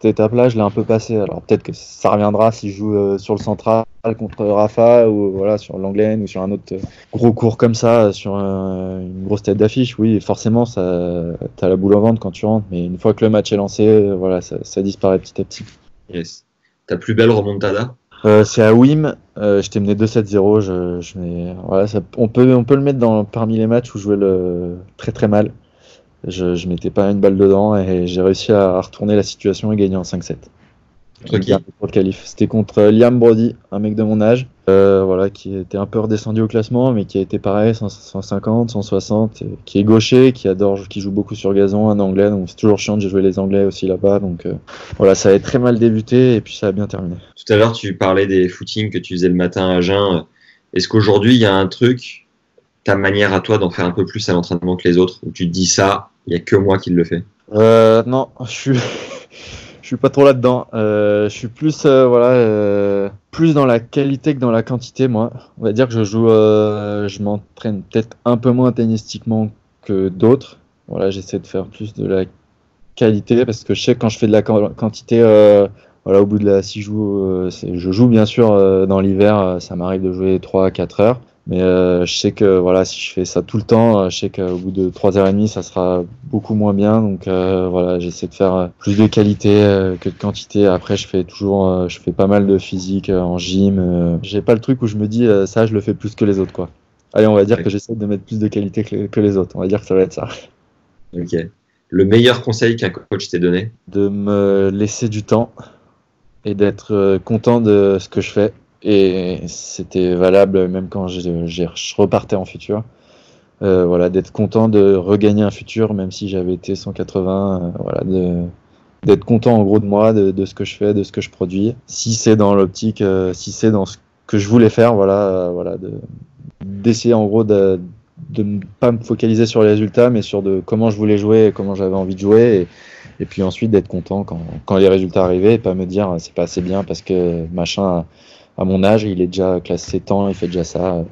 cette étape-là, je l'ai un peu passée. Alors peut-être que ça reviendra si je joue euh, sur le central contre Rafa ou voilà sur l'Anglaine ou sur un autre gros cours comme ça, sur un- une grosse tête d'affiche. Oui, forcément, ça, t'as la boule au ventre quand tu rentres, mais une fois que le match est lancé, voilà, ça, ça disparaît petit à petit. Yes. Ta plus belle remontada Euh, c'est à Wim, euh, je t'ai mené 2-7-0. Je, je voilà, on, peut, on peut le mettre dans, parmi les matchs où je jouais le, très très mal. Je, je mettais pas une balle dedans et j'ai réussi à, à retourner la situation et gagner en 5-7. C'était contre Liam Brody, un mec de mon âge, euh, voilà, qui était un peu redescendu au classement, mais qui a été pareil, 100 150, 160, et qui est gaucher, qui adore, qui joue beaucoup sur gazon, un anglais, donc c'est toujours chiant, j'ai joué les anglais aussi là-bas, donc euh, voilà, ça avait très mal débuté et puis ça a bien terminé. Tout à l'heure, tu parlais des footings que tu faisais le matin à jeun. Est-ce qu'aujourd'hui, il y a un truc, ta manière à toi d'en faire un peu plus à l'entraînement que les autres, où tu te dis ça, il y a que moi qui le fais? Euh, non, je suis, je suis pas trop là-dedans. Euh, je suis plus, euh, voilà, euh, plus dans la qualité que dans la quantité, moi. On va dire que je joue, je m'entraîne peut-être un peu moins tennistiquement que d'autres. Voilà, j'essaie de faire plus de la qualité parce que je sais que quand je fais de la quan- quantité, voilà, au bout de la, si je joue, je joue bien sûr dans l'hiver, ça m'arrive de jouer 3 à 4 heures. Mais euh, je sais que voilà, si je fais ça tout le temps, euh, je sais qu'au bout de 3h30, ça sera beaucoup moins bien. Donc euh, voilà, j'essaie de faire euh, plus de qualité euh, que de quantité. Après, je fais toujours, euh, je fais pas mal de physique en gym. J'ai pas le truc où je me dis euh, ça, je le fais plus que les autres, quoi. Allez, on va dire que j'essaie de mettre plus de qualité que, les- que les autres. On va dire que ça va être ça. Ok. Le meilleur conseil qu'un coach t'ait donné? De me laisser du temps et d'être content de ce que je fais. Et c'était valable même quand je repartais en futur. Euh, voilà, d'être content de regagner un futur, même si j'avais été 180. euh, voilà, d'être content en gros de moi, de, ce que je fais, de ce que je produis. Si c'est dans l'optique, euh, si c'est dans ce que je voulais faire, voilà, voilà, de d'essayer en gros de ne pas me focaliser sur les résultats, mais sur de comment je voulais jouer et comment j'avais envie de jouer. Et, puis ensuite d'être content quand, quand les résultats arrivaient et pas me dire c'est pas assez bien parce que machin, à, mon âge, il est déjà classé temps, il fait déjà ça. euh,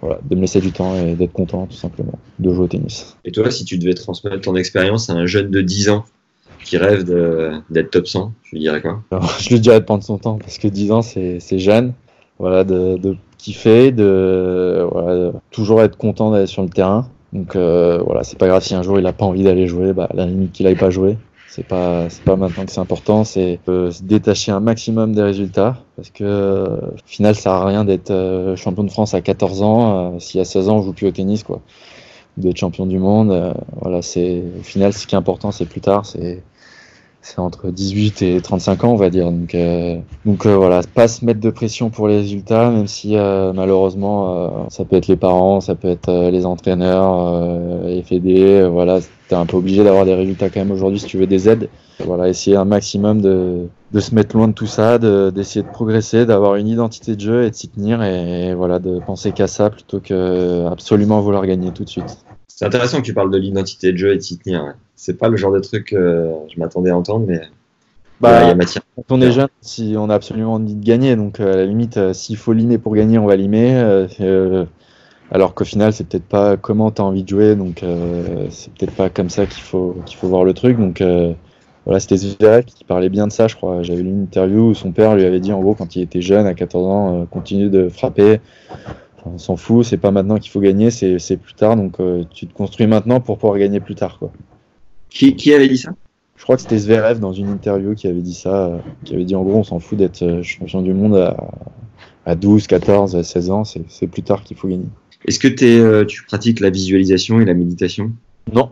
Voilà, de me laisser du temps et d'être content tout simplement de jouer au tennis. Et toi, si tu devais transmettre ton expérience à un jeune de 10 ans qui rêve d'être top 100, tu lui dirais quoi? Alors, je lui dirais de prendre son temps parce que 10 ans c'est c'est jeune. Voilà, de, de kiffer, de, voilà, de toujours être content d'aller sur le terrain. Donc euh, voilà, c'est pas grave si un jour il a pas envie d'aller jouer, bah, à la limite qu'il aille pas jouer. C'est pas, c'est pas maintenant que c'est important, c'est se détacher un maximum des résultats parce que euh, au final ça à rien d'être euh, champion de France à 14 ans euh, si à 16 ans on joue plus au tennis quoi. D'être champion du monde, euh, voilà, c'est au final ce qui est important c'est plus tard, c'est c'est entre 18 et 35 ans, on va dire. Donc, euh, donc euh, voilà, pas se mettre de pression pour les résultats, même si euh, malheureusement, euh, ça peut être les parents, ça peut être euh, les entraîneurs, les euh, voilà, t'es un peu obligé d'avoir des résultats quand même aujourd'hui si tu veux des aides. Voilà, essayer un maximum de, de se mettre loin de tout ça, de- d'essayer de, progresser, d'avoir une identité de jeu et de s'y tenir et, voilà, de penser qu'à ça plutôt que absolument vouloir gagner tout de suite. C'est intéressant que tu parles de l'identité de jeu et de s'y tenir. ouais. C'est pas le genre de truc que je m'attendais à entendre, mais Bah, il y a matière. Quand on est jeune, si on a absolument envie de gagner, donc euh, à la limite, euh, s'il faut limer pour gagner, on va limer. euh, euh, alors qu'au final, c'est peut-être pas comment tu as envie de jouer, donc euh, c'est peut-être pas comme ça qu'il faut qu'il faut voir le truc. Donc euh, voilà, c'était Zverev qui parlait bien de ça, je crois. J'avais lu une interview où son père lui avait dit en gros quand il était jeune, à 14 ans, euh, continue de frapper. On s'en fout, c'est pas maintenant qu'il faut gagner, c'est plus tard. Donc euh, tu te construis maintenant pour pouvoir gagner plus tard, quoi. Qui, qui avait dit ça? Je crois que c'était Zverev dans une interview qui avait dit ça, euh, qui avait dit en gros on s'en fout d'être euh, champion du monde à, à 12, 14, 16 ans, c'est plus tard qu'il faut gagner. Est-ce que euh, tu pratiques la visualisation et la méditation? Non,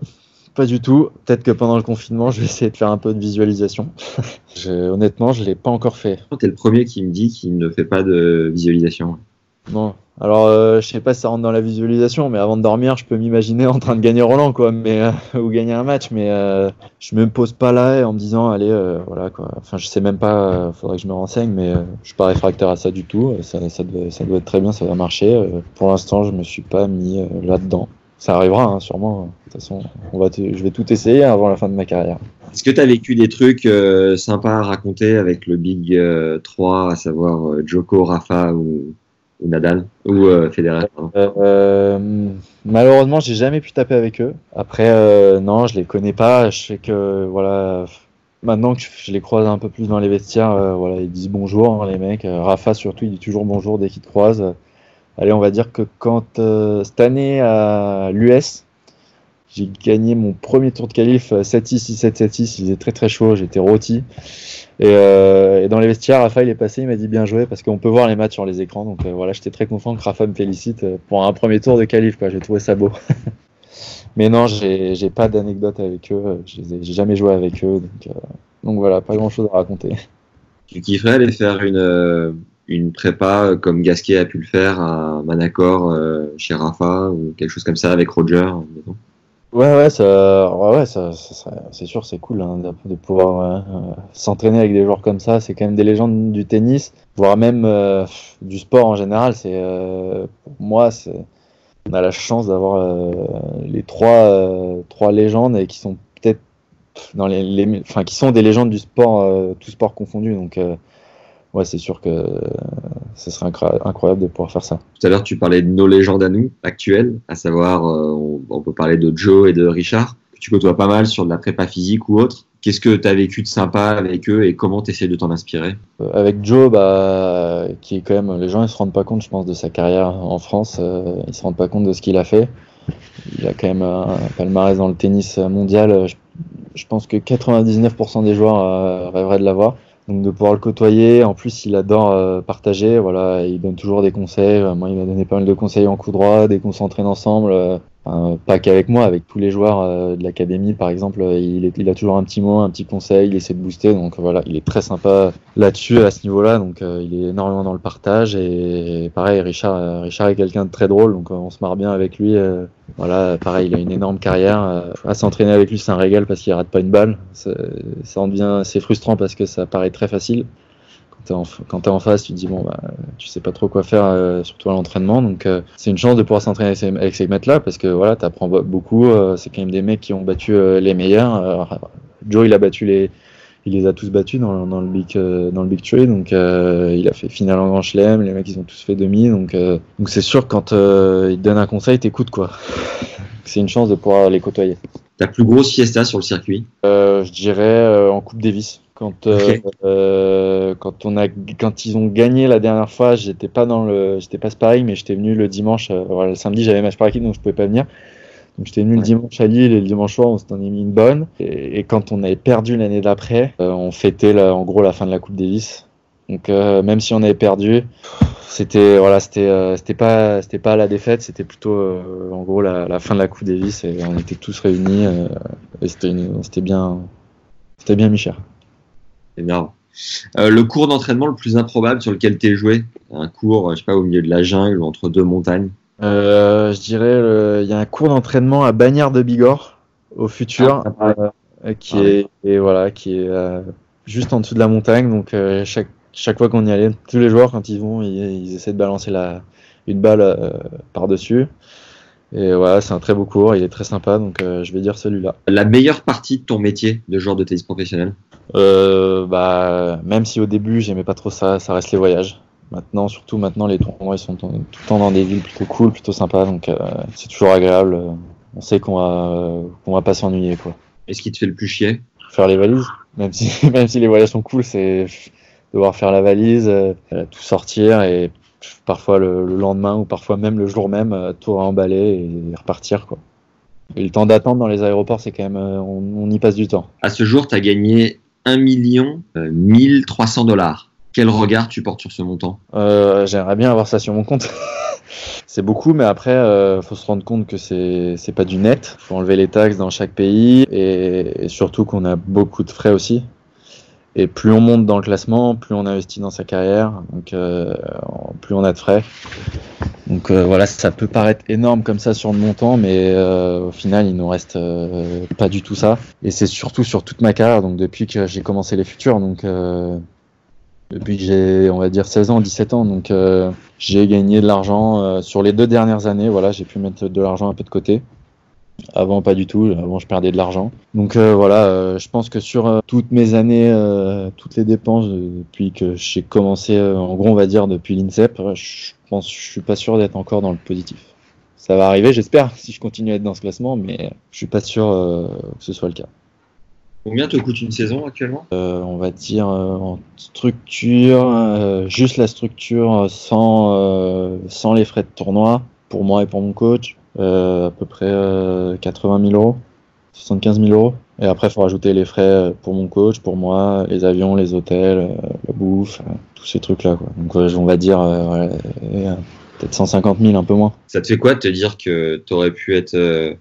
pas du tout. Peut-être que pendant le confinement, je vais essayer de faire un peu de visualisation. Je- honnêtement, je l'ai pas encore fait. T'es le premier qui me dit qu'il ne fait pas de visualisation. Non. Alors, euh, je sais pas si ça rentre dans la visualisation, mais avant de dormir, je peux m'imaginer en train de gagner Roland, quoi, mais euh, ou gagner un match, mais euh, je me pose pas là en me disant, allez, euh, voilà, quoi. Enfin, je sais même pas. euh, faudrait que je me renseigne, mais je suis pas réfractaire à ça du tout. Ça, ça, doit, être très bien, ça va marcher. Pour l'instant, je me suis pas mis là-dedans. Ça arrivera, hein, sûrement. De toute façon, on va je vais tout essayer avant la fin de ma carrière. Est-ce que tu as vécu des trucs sympas à raconter avec le Big euh, 3, à savoir Joko, Rafa ou Nadal ou euh, Federer pardon. Euh, malheureusement, j'ai jamais pu taper avec eux. Après, euh, non, je les connais pas. Je sais que voilà, maintenant que je les croise un peu plus dans les vestiaires, euh, voilà, ils disent bonjour hein, les mecs. Euh, Rafa surtout, il dit toujours bonjour dès qu'il te croise. Euh, allez, on va dire que quand euh, cette année à l'US, j'ai gagné mon premier tour de qualif euh, 7-6, 6-7, 7-6. Il faisait très très chaud, j'étais rôti. Et, euh, dans les vestiaires, Rafa il est passé, il m'a dit bien joué parce qu'on peut voir les matchs sur les écrans. Donc euh, voilà, j'étais très content que Rafa me félicite euh, pour un premier tour de qualif. J'ai trouvé ça beau. Mais non, j'ai pas d'anecdote avec eux. euh, J'ai jamais joué avec eux. Donc, euh, donc voilà, pas grand chose à raconter. Tu kifferais aller faire une, euh, une prépa euh, comme Gasquet a pu le faire à Manacor euh, chez Rafa ou quelque chose comme ça avec Roger Ouais, ouais, ça, ouais, ouais, ça, c'est sûr, c'est cool hein, de, pouvoir ouais, euh, s'entraîner avec des joueurs comme ça. C'est quand même des légendes du tennis, voire même euh, du sport en général. C'est euh, pour moi, c'est, on a la chance d'avoir euh, les trois, euh, trois légendes et qui sont peut-être dans les, les, enfin, qui sont des légendes du sport, euh, tout sport confondu. Donc, euh, ouais, c'est sûr que euh, ce serait incro- incroyable de pouvoir faire ça. Tout à l'heure, tu parlais de nos légendes à nous, actuelles, à savoir, euh, on, peut parler de Joe et de Richard, que tu côtoies pas mal sur de la prépa physique ou autre. Qu'est-ce que tu as vécu de sympa avec eux et comment tu essaies de t'en inspirer? Euh, Avec Joe, bah, qui est quand même, les gens ils se rendent pas compte, je pense, de sa carrière en France. ils se rendent pas compte de ce qu'il a fait. Il a quand même un palmarès dans le tennis mondial. Je, pense que 99% des joueurs rêveraient de l'avoir. De pouvoir le côtoyer, en plus il adore euh, partager, voilà, il donne toujours des conseils. Euh, Moi il m'a donné pas mal de conseils en coup droit, dès qu'on s'entraîne ensemble. Pas qu'avec moi, avec tous les joueurs euh, de l'académie par exemple, euh, il, est- il a toujours un petit mot, un petit conseil, il essaie de booster, donc voilà, il est très sympa là-dessus à ce niveau-là, donc euh, il est énormément dans le partage et pareil, Richard, euh, Richard est quelqu'un de très drôle, donc on se marre bien avec lui. euh, voilà, pareil, il a une énorme carrière. à s'entraîner avec lui, c'est un régal parce qu'il rate pas une balle. Ça en devient, c'est frustrant parce que ça paraît très facile. Quand t'es en, quand t'es en face, tu te dis bon bah tu sais pas trop quoi faire, euh, surtout à l'entraînement. Donc euh, c'est une chance de pouvoir s'entraîner avec ces, avec ces mecs-là parce que voilà, t'apprends beaucoup. euh, c'est quand même des mecs qui ont battu les meilleurs. Joe, il a battu les, il les a tous battus dans, dans le big, dans le big tree. Donc il a fait finale en Grand Chelem. Les mecs, ils ont tous fait demi. Donc donc c'est sûr que quand euh, il te donne un conseil, t'écoutes quoi. c'est une chance de pouvoir les côtoyer. Ta plus grosse fiesta sur le circuit? Je dirais en Coupe Davis. Quand, euh, euh, quand, on a, quand ils ont gagné la dernière fois, j'étais pas dans le, j'étais pas sparring, mais j'étais venu le dimanche. euh, voilà, le samedi, j'avais match par équipe, donc je pouvais pas venir. Donc j'étais venu le dimanche à Lille et le dimanche soir, on s'en est mis une bonne. Et, et quand on avait perdu l'année d'après, euh, on fêtait la- en gros la fin de la Coupe Davis. Donc même si on avait perdu, c'était voilà, c'était c'était pas c'était pas la défaite, c'était plutôt en gros la, la fin de la Coupe Davis et on était tous réunis et c'était bien c'était bien Michel. Énorme. Euh, le cours d'entraînement le plus improbable sur lequel tu es joué? Un cours, je sais pas, au milieu de la jungle ou entre deux montagnes? Euh, je dirais, il y a un cours d'entraînement à Bagnères de Bigorre, au futur, Ah, euh, qui Ah, est, et voilà, qui est euh, juste en dessous de la montagne. Donc euh, chaque chaque fois qu'on y allait, tous les joueurs quand ils vont, ils, ils essaient de balancer la une balle euh, par dessus. Et voilà, c'est un très beau cours, il est très sympa, donc euh, je vais dire celui-là. La meilleure partie de ton métier de joueur de tennis professionnel? Euh, bah, même si au début j'aimais pas trop ça, ça reste les voyages. Maintenant, surtout maintenant, les tournois ils sont tout le temps dans des villes plutôt cool, plutôt sympas, donc euh, c'est toujours agréable. Euh, On sait qu'on va qu'on va pas s'ennuyer quoi. Est-ce qui te fait le plus chier? Faire les valises, même si même si les voyages sont cool, c'est devoir faire la valise, euh, tout sortir et parfois le, le lendemain ou parfois même le jour même euh, tout remballer et repartir quoi. Et le temps d'attente dans les aéroports, c'est quand même, euh, on, on, y passe du temps. À ce jour, tu as gagné 1 million 1300 dollars. Quel regard tu portes sur ce montant? Euh, J'aimerais bien avoir ça sur mon compte. c'est beaucoup, mais après, euh, faut se rendre compte que c'est pas du net. Faut enlever les taxes dans chaque pays et surtout qu'on a beaucoup de frais aussi. Et plus on monte dans le classement, plus on investit dans sa carrière, donc euh, plus on a de frais. Donc euh, voilà, ça peut paraître énorme comme ça sur le montant, mais euh, au final, il nous reste euh, pas du tout ça. Et c'est surtout sur toute ma carrière, donc depuis que j'ai commencé les futurs, donc euh, depuis que j'ai, on va dire, 16 ans, 17 ans, donc euh, j'ai gagné de l'argent sur les deux dernières années. Voilà, j'ai pu mettre de l'argent un peu de côté. Avant, pas du tout. Avant, je perdais de l'argent. Donc euh, voilà, euh, je pense que sur euh, toutes mes années, toutes les dépenses depuis que j'ai commencé, en gros, on va dire depuis l'INSEP, je pense, je suis pas sûr d'être encore dans le positif. Ça va arriver, j'espère, si je continue à être dans ce classement, mais je suis pas sûr que ce soit le cas. Combien te coûte une saison actuellement? On va dire en structure, juste la structure sans, sans les frais de tournoi pour moi et pour mon coach à peu près euh, 80 000 euros, 75 000 euros. Et après, il faut rajouter les frais pour mon coach, pour moi, les avions, les hôtels, euh, la bouffe, euh, tous ces trucs-là. Donc, on va dire peut-être 150 000, un peu moins. Ça te fait quoi de te dire que tu aurais pu être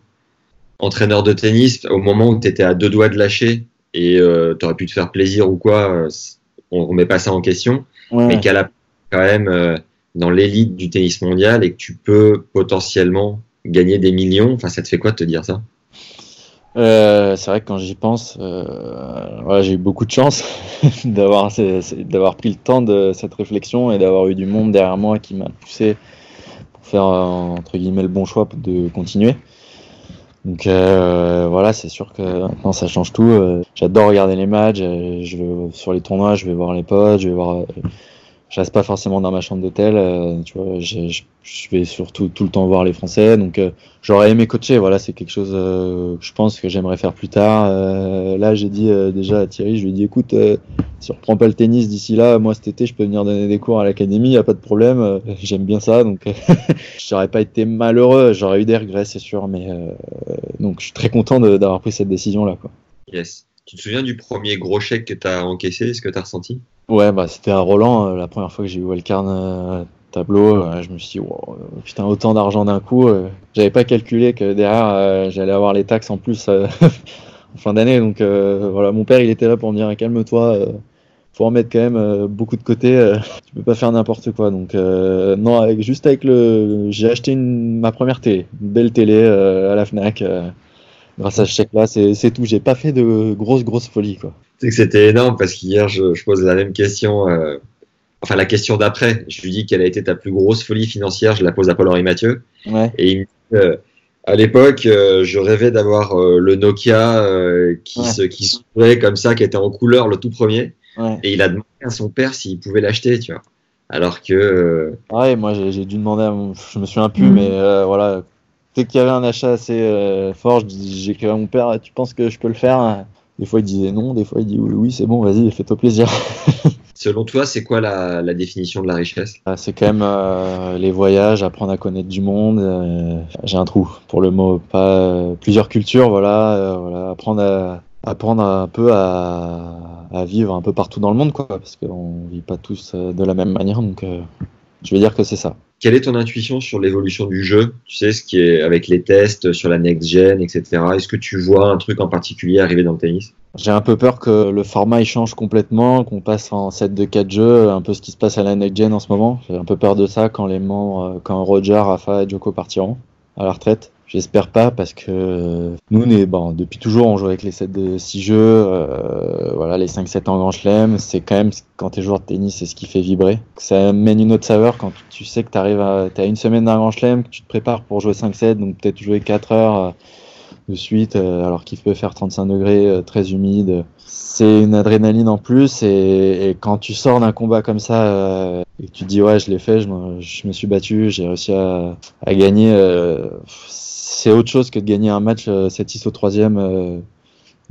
entraîneur de tennis au moment où tu étais à deux doigts de lâcher et euh, tu aurais pu te faire plaisir ou quoi On remet pas ça en question, ouais. mais qu'à la quand même dans l'élite du tennis mondial et que tu peux potentiellement gagner des millions. Enfin, ça te fait quoi de te dire ça? Euh, c'est vrai que quand j'y pense, euh, j'ai eu beaucoup de chance d'avoir d'avoir pris le temps de cette réflexion et d'avoir eu du monde derrière moi qui m'a poussé pour faire euh, entre guillemets le bon choix de continuer. Donc voilà, c'est sûr que maintenant ça change tout. J'adore regarder les matchs. Je sur les tournois, je vais voir les potes, je vais voir je reste pas forcément dans ma chambre d'hôtel. Euh, tu vois, je, vais surtout tout le temps voir les Français. Donc, euh, j'aurais aimé coacher. Voilà, c'est quelque chose euh, que je pense que j'aimerais faire plus tard. Euh, là, j'ai dit déjà à Thierry, je lui ai dit, écoute, si on reprend pas le tennis d'ici là, moi cet été, je peux venir donner des cours à l'académie, y a pas de problème. J'aime bien ça, donc j'aurais pas été malheureux. J'aurais eu des regrets, c'est sûr, mais donc je suis très content d'avoir pris cette décision là, quoi. Yes. Tu te souviens du premier gros chèque que tu as encaissé Ce que tu as ressenti? Ouais, bah, c'était à Roland, euh, la première fois que j'ai eu Wildcard euh, tableau. Euh, je me suis dit, wow, putain, autant d'argent d'un coup. J'avais pas calculé que derrière, j'allais avoir les taxes en plus en fin d'année. Donc voilà, mon père, il était là pour me dire, calme-toi. faut en mettre quand même beaucoup de côté. tu peux pas faire n'importe quoi. Donc non, avec, juste avec le, j'ai acheté ma première télé, une belle télé à la Fnac grâce à ce chèque-là, c'est tout. J'ai pas fait de grosses, grosses folies, quoi. Tu sais que c'était énorme parce qu'hier, je, je pose la même question, euh, enfin la question d'après. Je lui dis quelle a été ta plus grosse folie financière. Je la pose à Paul-Henri Mathieu. Ouais. Et il me dit, euh, à l'époque, euh, je rêvais d'avoir euh, le Nokia qui Ouais. s'ouvrait comme ça, qui était en couleur, le tout premier. Ouais. Et il a demandé à son père s'il pouvait l'acheter, tu vois. Alors que euh, Ouais, moi j'ai dû demander à mon... Je me souviens plus, mais euh, voilà. Dès qu'il y avait un achat assez euh, fort, écrit à mon père, tu penses que je peux le faire? Des fois il disait non, des fois il dit oui, oui c'est bon, vas-y, fais-toi plaisir. selon toi, c'est quoi la, la définition de la richesse? Ah, C'est quand même euh, les voyages, apprendre à connaître du monde. euh, j'ai un trou pour le mot, pas euh, plusieurs cultures, voilà, voilà, apprendre à apprendre un peu à, à vivre un peu partout dans le monde, quoi, parce qu'on vit pas tous de la même manière, donc je vais dire que c'est ça. Quelle est ton intuition sur l'évolution du jeu? Tu sais, ce qui est avec les tests sur la next gen, etc. Est-ce que tu vois un truc en particulier arriver dans le tennis? J'ai un peu peur que le format change complètement, qu'on passe en 7 de 4 jeux, un peu ce qui se passe à la next gen en ce moment. J'ai un peu peur de ça quand les membres, euh, quand Roger, Rafa et Djoko partiront à la retraite. J'espère pas parce que euh, nous, on est, bon, depuis toujours, on joue avec les 7 de 6 jeux, euh, voilà, les 5-7 en grand chelem. C'est quand même, quand t'es joueur de tennis, c'est ce qui fait vibrer. Ça mène une autre saveur quand tu sais que t'arrives à, t'as une semaine d'un grand chelem, que tu te prépares pour jouer 5-7, donc peut-être jouer 4 heures euh, de suite, euh, alors qu'il peut faire 35 degrés, euh, très humide. C'est une adrénaline en plus et, et quand tu sors d'un combat comme ça euh, et que tu dis ouais je l'ai fait, je, je me suis battu, j'ai réussi à, à gagner, c'est autre chose que de gagner un match euh, 7-6 au troisième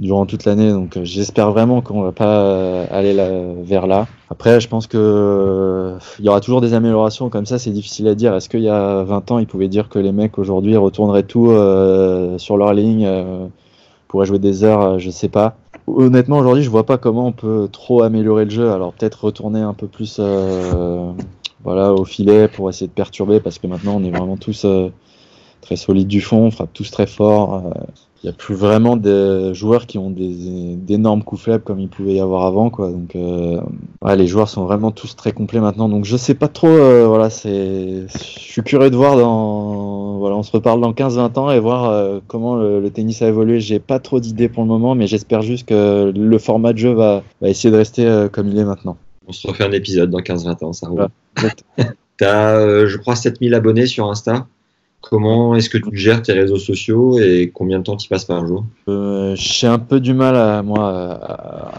durant toute l'année. Donc euh, j'espère vraiment qu'on va pas euh, aller là, vers là. Après, je pense que euh, il y aura toujours des améliorations comme ça. C'est difficile à dire. Est-ce qu'il y a 20 ans, ils pouvaient dire que les mecs aujourd'hui retourneraient tout euh, sur leur ligne, euh, pourraient jouer des heures, je sais pas. Honnêtement, aujourd'hui, je vois pas comment on peut trop améliorer le jeu. Alors peut-être retourner un peu plus, euh, voilà, au filet pour essayer de perturber, parce que maintenant on est vraiment tous très solides du fond, on frappe tous très fort. Il n'y a plus vraiment de joueurs qui ont des d'énormes coups faibles comme il pouvait y avoir avant quoi donc euh, ouais, les joueurs sont vraiment tous très complets maintenant donc je sais pas trop euh, voilà c'est je suis curieux de voir dans voilà on se reparle dans 15 20 ans et voir euh, comment le, le tennis a évolué j'ai pas trop d'idées pour le moment mais j'espère juste que le format de jeu va, va essayer de rester euh, comme il est maintenant On se refait un épisode dans 15-20 ans, ça roule. Voilà. T'as, euh, je crois, 7000 abonnés sur Insta. Comment est-ce que tu gères tes réseaux sociaux et combien de temps tu passes par jour? Euh, j'ai un peu du mal à moi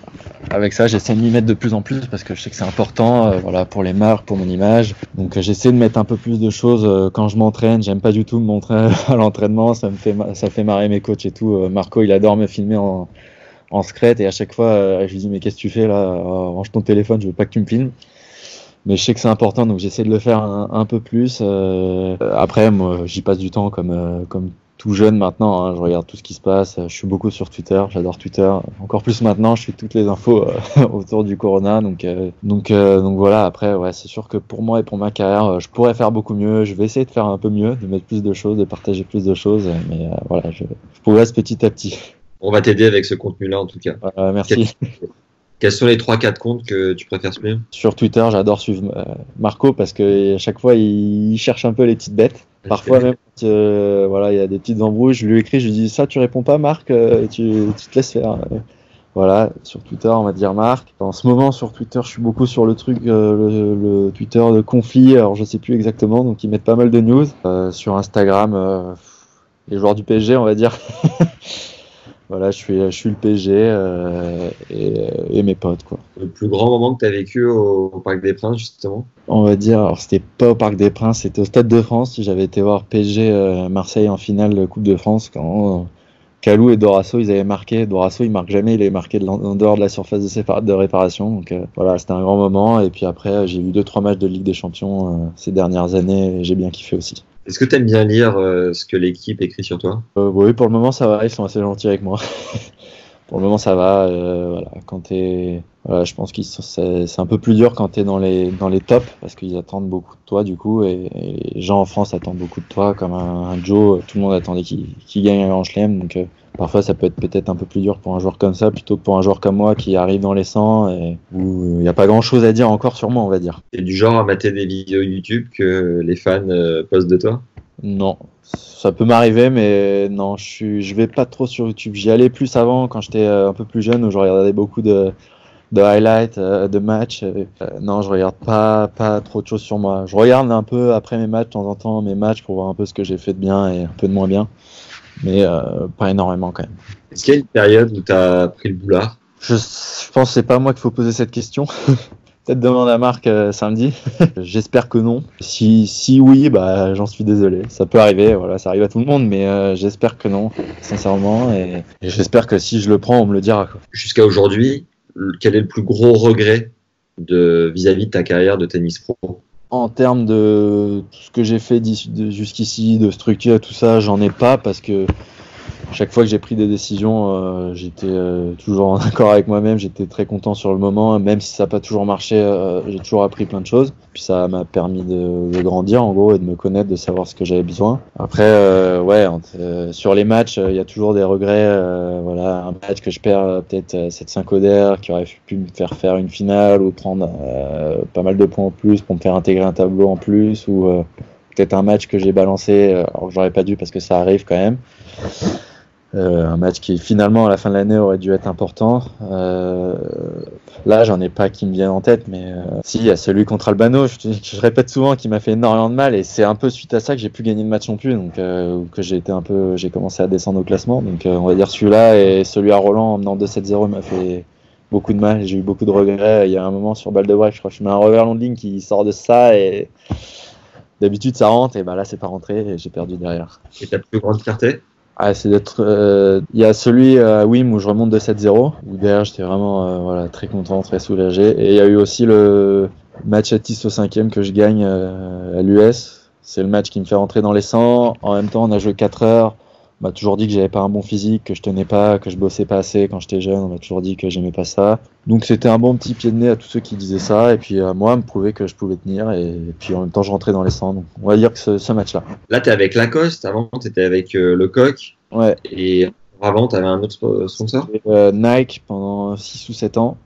avec ça. J'essaie de m'y mettre de plus en plus parce que je sais que c'est important, euh, voilà, pour les marques, pour mon image. Donc euh, j'essaie de mettre un peu plus de choses euh, quand je m'entraîne. J'aime pas du tout me montrer à l'entraînement. Ça me fait ça fait marrer mes coachs et tout. Marco, il adore me filmer en en secret et à chaque fois, je lui dis mais qu'est-ce que tu fais là? Range ton téléphone, je veux pas que tu me filmes. Mais je sais que c'est important, donc j'essaie de le faire un, un peu plus. Euh, après, moi, j'y passe du temps comme euh, comme tout jeune maintenant. hein. Je regarde tout ce qui se passe. Je suis beaucoup sur Twitter. J'adore Twitter. Encore plus maintenant. Je suis toutes les infos euh, autour du Corona. Donc euh, donc euh, donc voilà. Après, ouais, c'est sûr que pour moi et pour ma carrière, je pourrais faire beaucoup mieux. Je vais essayer de faire un peu mieux, de mettre plus de choses, de partager plus de choses. Mais voilà, je, je progresse petit à petit. On va t'aider avec ce contenu-là en tout cas. Merci. Quels sont les 3-4 comptes que tu préfères suivre? Sur Twitter, j'adore suivre euh, Marco parce que à chaque fois, il, cherche un peu les petites bêtes. Parfois même, euh, voilà, il y a des petites embrouilles, je lui écris, je lui dis ça, tu réponds pas, Marc, euh, tu, tu te laisses faire. Voilà, sur Twitter, on va dire Marc. En ce moment, sur Twitter, je suis beaucoup sur le truc, euh, le, le Twitter de conflit. Alors, je sais plus exactement, donc ils mettent pas mal de news. Euh, sur Instagram, les joueurs du PSG, on va dire. voilà, je suis, je suis le PSG euh, et, et mes potes, quoi. Le plus grand moment que tu as vécu au, au Parc des Princes, justement? On va dire, alors c'était pas au Parc des Princes, c'était au Stade de France. J'avais été voir PSG euh, Marseille en finale de Coupe de France quand euh, Calou et Dorasso ils avaient marqué. Dorasso il marque jamais, il est marqué de en dehors de la surface de, de réparation. Donc euh, voilà, c'était un grand moment. Et puis après, euh, j'ai vu deux trois matchs de Ligue des Champions euh, ces dernières années et j'ai bien kiffé aussi. Est-ce que tu aimes bien lire euh, ce que l'équipe écrit sur toi? Euh, oui, pour le moment ça va, ils sont assez gentils avec moi. pour le moment ça va. euh, voilà, quand t'es, je pense sont- c'est un peu plus dur quand t'es dans les dans les tops parce qu'ils attendent beaucoup de toi du coup et, les gens en France attendent beaucoup de toi comme un, Joe, tout le monde attendait qu'il gagne un grand chelem donc parfois ça peut être peut-être un peu plus dur pour un joueur comme ça plutôt que pour un joueur comme moi qui arrive dans les 100 et où il n'y a pas grand chose à dire encore sur moi on va dire. T'es du genre à mater des vidéos YouTube que les fans euh, postent de toi? Non, ça peut m'arriver, mais non, je suis, je vais pas trop sur YouTube. J'y allais plus avant quand j'étais euh, un peu plus jeune, où je regardais beaucoup de, de highlights, euh, de matchs. Euh, non, je regarde pas, pas trop de choses sur moi. Je regarde un peu après mes matchs, de temps en temps, mes matchs pour voir un peu ce que j'ai fait de bien et un peu de moins bien, mais euh, pas énormément quand même. Est-ce qu'il y a une période où tu as pris le boulard? Je, je pense que c'est pas moi qu'il faut poser cette question. Peut-être demander à Marc euh, samedi. J'espère que non. Si, si oui, bah j'en suis désolé. Ça peut arriver, voilà, ça arrive à tout le monde, mais euh, j'espère que non, sincèrement. Et, et j'espère que si je le prends, on me le dira. Jusqu'à aujourd'hui, quel est le plus gros regret de vis-à-vis de ta carrière de tennis pro? En termes de tout ce que j'ai fait jusqu'ici, de structure tout ça, j'en ai pas parce que chaque fois que j'ai pris des décisions, euh, j'étais euh, toujours en accord avec moi-même, j'étais très content sur le moment, même si ça n'a pas toujours marché, euh, j'ai toujours appris plein de choses. Puis ça m'a permis de, de grandir en gros et de me connaître, de savoir ce que j'avais besoin. Après, euh, ouais, euh, sur les matchs, euh, il y a toujours des regrets. voilà, un match que je perds peut-être euh, 7-5 Oder, qui aurait pu me faire faire une finale ou prendre pas mal de points en plus pour me faire intégrer un tableau en plus ou peut-être un match que j'ai balancé alors que j'aurais pas dû parce que ça arrive quand même. Euh, un match qui finalement à la fin de l'année aurait dû être important. Euh, là, j'en ai pas qui me viennent en tête, mais euh, si, il y a celui contre Albano, je, je répète souvent, qui m'a fait énormément de mal, et c'est un peu suite à ça que j'ai pu gagner de match non plus, donc que j'ai été un peu, j'ai commencé à descendre au classement. Donc on va dire celui-là et celui à Roland en menant 2-7-0 m'a fait beaucoup de mal. J'ai eu beaucoup de regrets. Il y a un moment sur balle de je crois que je mets un revers long qui sort de ça et d'habitude ça rentre et bah là c'est pas rentré et j'ai perdu derrière. Et ta plus grande fierté Ah, c'est d'être. euh, Il y a celui à Wim où je remonte de 7-0, où derrière j'étais vraiment euh, voilà, très content, très soulagé. Et il y a eu aussi le match à Tis au cinquième que je gagne euh, à l'US. C'est le match qui me fait rentrer dans les 100. En même temps, on a joué 4 heures. On m'a toujours dit que j'avais pas un bon physique, que je tenais pas, que je bossais pas assez quand j'étais jeune. On m'a toujours dit que j'aimais pas ça. Donc c'était un bon petit pied de nez à tous ceux qui disaient ça. Et puis à moi, me prouver que je pouvais tenir. Et, et puis en même temps, je rentrais dans les 100. Donc on va dire que ce, ce match-là. Là, t'es avec Lacoste. Avant, t'étais avec euh, le Coq. Ouais. Et avant, t'avais un autre spo- sponsor? Euh, Nike pendant 6 ou 7 ans.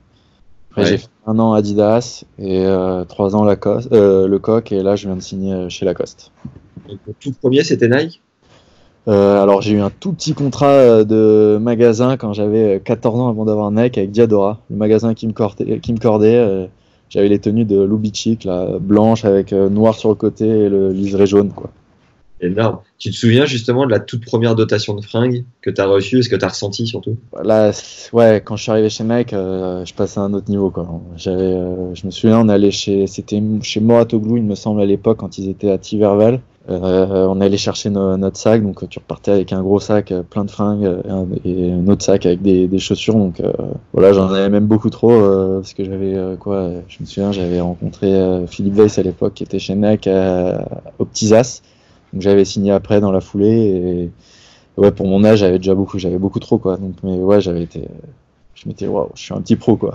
Après, Ouais. j'ai fait un an Adidas et euh, 3 ans Lacoste, euh, le coq. Et là, je viens de signer euh, chez Lacoste. Donc, le tout premier, c'était Nike? Euh, alors, j'ai eu un tout petit contrat euh, de magasin quand j'avais euh, 14 ans avant d'avoir Nike avec Diadora, le magasin qui me cordait. Qui me cordait euh, j'avais les tenues de Lubitschik, là, blanches avec euh, noir sur le côté et le liseré jaune. Quoi. Énorme. Tu te souviens justement de la toute première dotation de fringues que t'as reçue et ce que t'as ressenti surtout? Là, ouais, quand je suis arrivé chez Nike, euh, je passais à un autre niveau. Quoi. J'avais, euh, je me souviens, on allait chez, c'était chez Moratoglou, il me semble, à l'époque, quand ils étaient à Tiverval. Euh, on allait chercher no- notre sac, donc euh, tu repartais avec un gros sac euh, plein de fringues euh, et un, autre sac avec des, chaussures. Donc euh, voilà, j'en avais même beaucoup trop euh, parce que j'avais quoi Je me souviens, j'avais rencontré Philippe Weiss à l'époque qui était chez à, au Petits As. Donc j'avais signé après dans la foulée et ouais pour mon âge j'avais déjà beaucoup, j'avais beaucoup trop quoi. Donc mais ouais j'avais été, je m'étais waouh, je suis un petit pro quoi.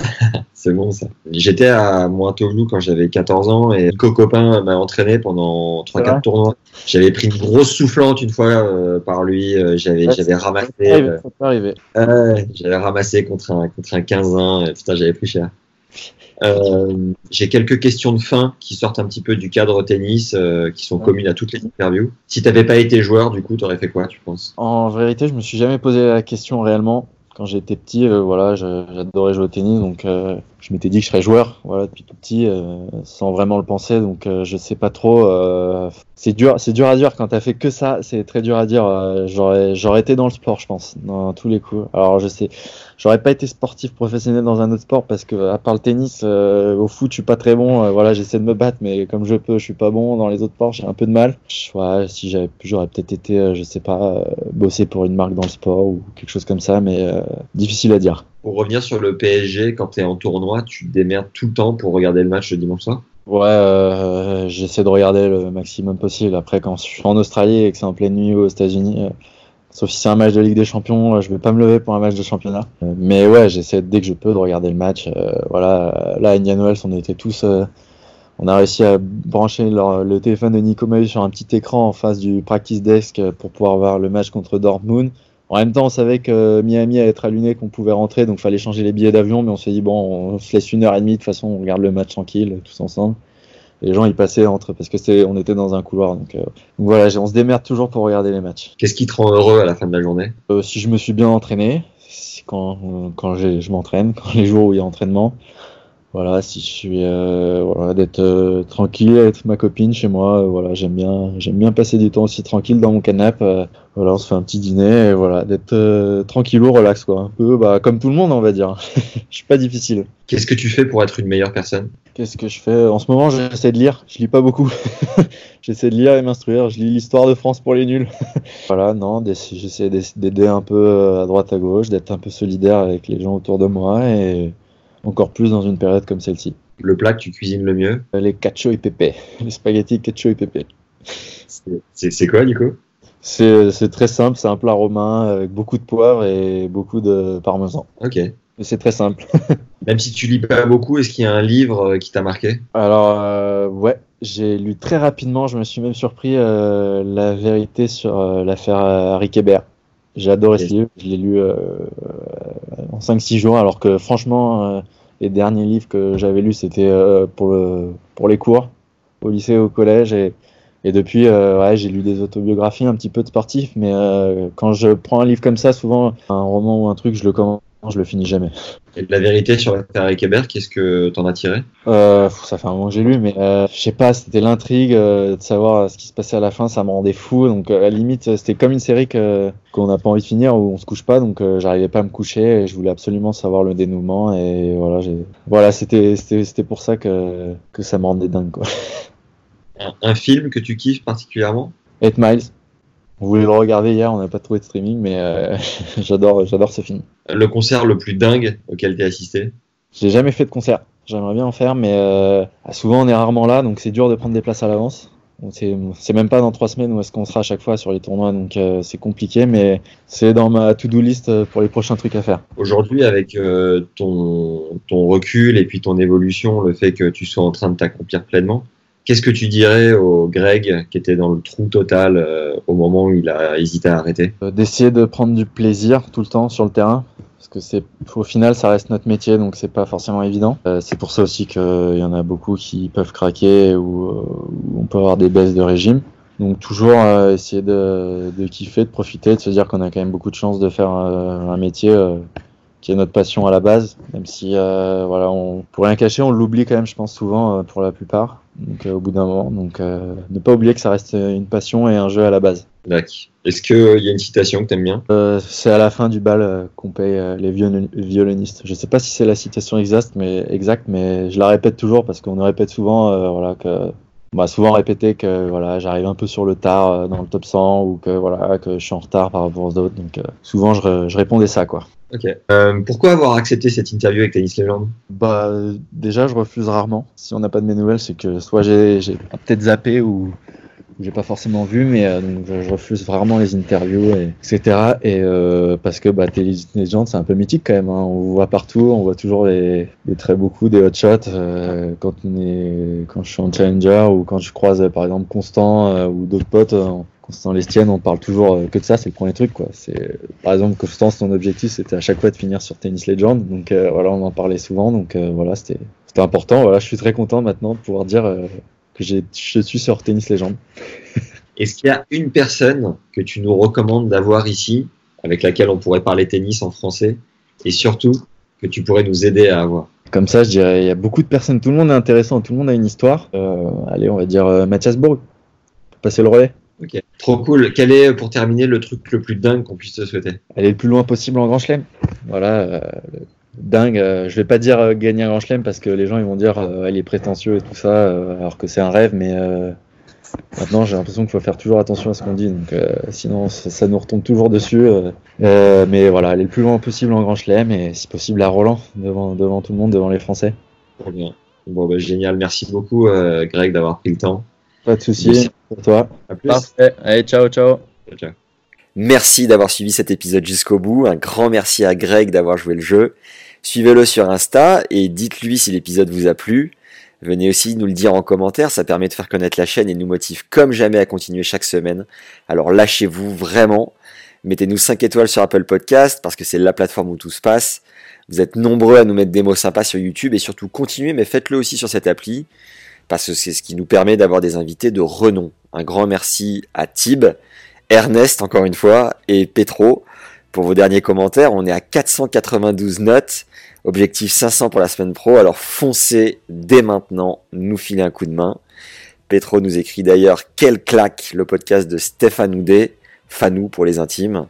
C'est bon ça. J'étais à Mointoglou quand j'avais 14 ans et Nico Copain m'a entraîné pendant C'est 3-4 vrai tournois. J'avais pris une grosse soufflante une fois euh, par lui. euh, J'avais Ouais, j'avais ramassé. euh, j'avais ramassé contre un contre un 15-1. et Putain, j'avais pris cher. Euh, J'ai quelques questions de fin qui sortent un petit peu du cadre tennis, qui sont Ouais. communes à toutes les interviews. Si t'avais pas été joueur, du coup, t'aurais fait quoi, tu penses? En vérité, je me suis jamais posé la question réellement. Quand j'étais petit, euh, voilà, j'adorais jouer au tennis, donc euh, je m'étais dit que je serais joueur, voilà, depuis tout petit, euh, sans vraiment le penser. Donc euh, je sais pas trop. euh, c'est dur, c'est dur à dire quand t'as fait que ça. C'est très dur à dire. euh, j'aurais, j'aurais été dans le sport, je pense, dans tous les coups. Alors je sais, j'aurais pas été sportif professionnel dans un autre sport parce que à part le tennis, euh, au foot, je suis pas très bon. euh, voilà, j'essaie de me battre, mais comme je peux, je suis pas bon. Dans les autres sports, j'ai un peu de mal. Je- Ouais, si j'avais j'aurais peut-être été, je sais pas, bosser pour une marque dans le sport ou quelque chose comme ça, mais difficile à dire. Pour revenir sur le PSG, quand t'es en tournoi, tu te démerdes tout le temps pour regarder le match le dimanche soir? Ouais, euh, j'essaie de regarder le maximum possible. Après, quand je suis en Australie et que c'est en pleine nuit aux États-Unis, euh, sauf si c'est un match de Ligue des Champions, euh, je vais pas me lever pour un match de championnat. Euh, mais ouais, j'essaie dès que je peux de regarder le match. Voilà, là à Wells, on était tous, on a réussi à brancher le téléphone de Nico Mahut sur un petit écran en face du practice desk pour pouvoir voir le match contre Dortmund. En même temps, on savait que Miami allait être allumé, qu'on pouvait rentrer, donc fallait changer les billets d'avion, mais on s'est dit bon, on se laisse une heure et demie, de toute façon, on regarde le match tranquille, tous ensemble. Les gens, ils passaient entre, parce que c'est, on était dans un couloir, donc, euh, donc voilà, on se démerde toujours pour regarder les matchs. Qu'est-ce qui te rend heureux à la fin de la journée? Euh, si je me suis bien entraîné, quand, euh, quand je m'entraîne, quand les jours où il y a entraînement, voilà, si je suis, euh, voilà, d'être euh, tranquille avec ma copine chez moi, euh, voilà, j'aime bien, j'aime bien passer du temps aussi tranquille dans mon canapé, euh, voilà, on se fait un petit dîner, et voilà, d'être euh, tranquillou, relax, quoi, un peu, bah, comme tout le monde, on va dire. Je suis pas difficile. Qu'est-ce que tu fais pour être une meilleure personne? Qu'est-ce que je fais? En ce moment, j'essaie de lire. Je lis pas beaucoup. j'essaie de lire et m'instruire. Je lis l'histoire de France pour les nuls. voilà, non, j'essaie d'aider un peu euh, à droite à gauche, d'être un peu solidaire avec les gens autour de moi et encore plus dans une période comme celle-ci. Le plat que tu cuisines le mieux Les cacio et pepe, les spaghettis cacio et pepe. C'est- quoi, Nico C'est très simple, c'est un plat romain avec beaucoup de poivre et beaucoup de parmesan. Ok. C'est très simple. Même si tu lis pas beaucoup, est-ce qu'il y a un livre euh, qui t'a marqué? Alors, euh, ouais, j'ai lu très rapidement, je me suis même surpris euh, la vérité sur euh, l'affaire euh, Harry Kébert. J'ai adoré ce livre, je l'ai lu euh, en 5-6 jours, alors que franchement, euh, les derniers livres que j'avais lus, c'était euh, pour, le, pour les cours, au lycée, au collège, et, et depuis, euh, ouais, j'ai lu des autobiographies, un petit peu de sportifs, mais euh, quand je prends un livre comme ça, souvent, un roman ou un truc, je le commence, je le finis jamais. Et la vérité sur l'affaire Eric Hébert, qu'est-ce que t'en as tiré? Euh, ça fait un moment que j'ai lu, mais euh, je sais pas, c'était l'intrigue euh, de savoir ce qui se passait à la fin, ça me rendait fou. Donc euh, à la limite, euh, c'était comme une série que qu'on n'a pas envie de finir où on se couche pas, donc euh, j'arrivais pas à me coucher et je voulais absolument savoir le dénouement et voilà, voilà, c'était c'était c'était pour ça que que ça me rendait dingue quoi. un, un film que tu kiffes particulièrement? 8 Miles, On voulait le regarder hier, on n'a pas trouvé de streaming, mais euh, j'adore, j'adore ce film. Le concert le plus dingue auquel tu as assisté? J'ai jamais fait de concert. J'aimerais bien en faire, mais euh, souvent on est rarement là, donc c'est dur de prendre des places à l'avance. C'est même pas dans trois semaines où est-ce qu'on sera à chaque fois sur les tournois, donc euh, c'est compliqué, mais c'est dans ma to-do list pour les prochains trucs à faire. Aujourd'hui, avec ton, ton recul et puis ton évolution, le fait que tu sois en train de t'accomplir pleinement, qu'est-ce que tu dirais au Greg qui était dans le trou total euh, au moment où il a hésité à arrêter? Euh, D'essayer de prendre du plaisir tout le temps sur le terrain, parce que c'est au final ça reste notre métier, donc c'est pas forcément évident. Euh, c'est pour ça aussi qu'il y en a beaucoup qui peuvent craquer ou on peut avoir des baisses de régime. Donc toujours essayer de, kiffer, de profiter, de se dire qu'on a quand même beaucoup de chance de faire un métier qui est notre passion à la base, même si voilà, on, pour rien cacher, on l'oublie quand même, je pense souvent pour la plupart. Donc euh, au bout d'un moment, donc euh, ne pas oublier que ça reste une passion et un jeu à la base. Est-ce qu'il y a une citation que tu aimes bien? Euh, c'est à la fin du bal euh, qu'on paye euh, les violon- violonistes. Je sais pas si c'est la citation exacte, mais exacte, mais je la répète toujours parce qu'on répète souvent, euh, voilà, que on m'a souvent répété que voilà, j'arrive un peu sur le tard euh, dans le top 100 ou que voilà, que je suis en retard par rapport aux autres. Donc euh, souvent je, je répondais ça quoi. Ok. Euh, pourquoi avoir accepté cette interview avec Tennis Legend Bah déjà je refuse rarement. Si on n'a pas de mes nouvelles, c'est que soit j'ai j'ai peut-être zappé ou j'ai pas forcément vu, mais euh, donc je, refuse vraiment les interviews, et, etc. Et euh, parce que bah, Tennis Legend c'est un peu mythique quand même. Hein. On voit partout, on voit toujours les, les très beaux coups, des hot shots. euh, quand on est, quand je suis en challenger ou quand je croise par exemple Constant euh, ou d'autres potes. euh, Constant Lestienne, on parle toujours euh, que de ça, c'est le premier truc quoi. Par exemple Constant, son objectif c'était à chaque fois de finir sur Tennis Legend, donc voilà, on en parlait souvent, donc voilà, c'était c'était important. Voilà, je suis très content maintenant de pouvoir dire que j'ai je suis sur Tennis Legend. Est-ce qu'il y a une personne que tu nous recommandes d'avoir ici, avec laquelle on pourrait parler tennis en français, et surtout que tu pourrais nous aider à avoir? Comme ça, je dirais, il y a beaucoup de personnes, tout le monde est intéressant, tout le monde a une histoire. Euh, allez, on va dire euh, Mathias Bourg, pour passer le relais. Ok. Trop cool. Quel est, pour terminer, le truc le plus dingue qu'on puisse te souhaiter? Aller le plus loin possible en Grand Chelem. Voilà, euh, dingue. euh, je vais pas dire euh, gagner un Grand Chelem parce que les gens ils vont dire euh, il est prétentieux et tout ça, euh, alors que c'est un rêve, mais euh, maintenant j'ai l'impression qu'il faut faire toujours attention à ce qu'on dit, donc euh, sinon ça, ça nous retombe toujours dessus. euh. Euh, mais voilà, aller le plus loin possible en Grand Chelem et si possible à Roland, devant, devant tout le monde, devant les Français. Très bien. Bon, bah, génial. Merci beaucoup, euh, Greg, d'avoir pris le temps. Pas de soucis Merci. pour toi. À plus. Parfait. Allez, ciao, ciao. Ciao. Merci d'avoir suivi cet épisode jusqu'au bout. Un grand merci à Greg d'avoir joué le jeu. Suivez-le sur Insta et dites-lui si l'épisode vous a plu. Venez aussi nous le dire en commentaire, ça permet de faire connaître la chaîne et nous motive comme jamais à continuer chaque semaine. Alors lâchez-vous vraiment. Mettez-nous 5 étoiles sur Apple Podcast parce que c'est la plateforme où tout se passe. Vous êtes nombreux à nous mettre des mots sympas sur YouTube et surtout continuez, mais faites-le aussi sur cette appli parce que c'est ce qui nous permet d'avoir des invités de renom. Un grand merci à Tib, Ernest encore une fois et Petro pour vos derniers commentaires. On est à 492 notes, objectif 500 pour la semaine pro. Alors foncez dès maintenant, nous filer un coup de main. Petro nous écrit d'ailleurs quel claque le podcast de Stéphane Houdet, Fanou pour les intimes.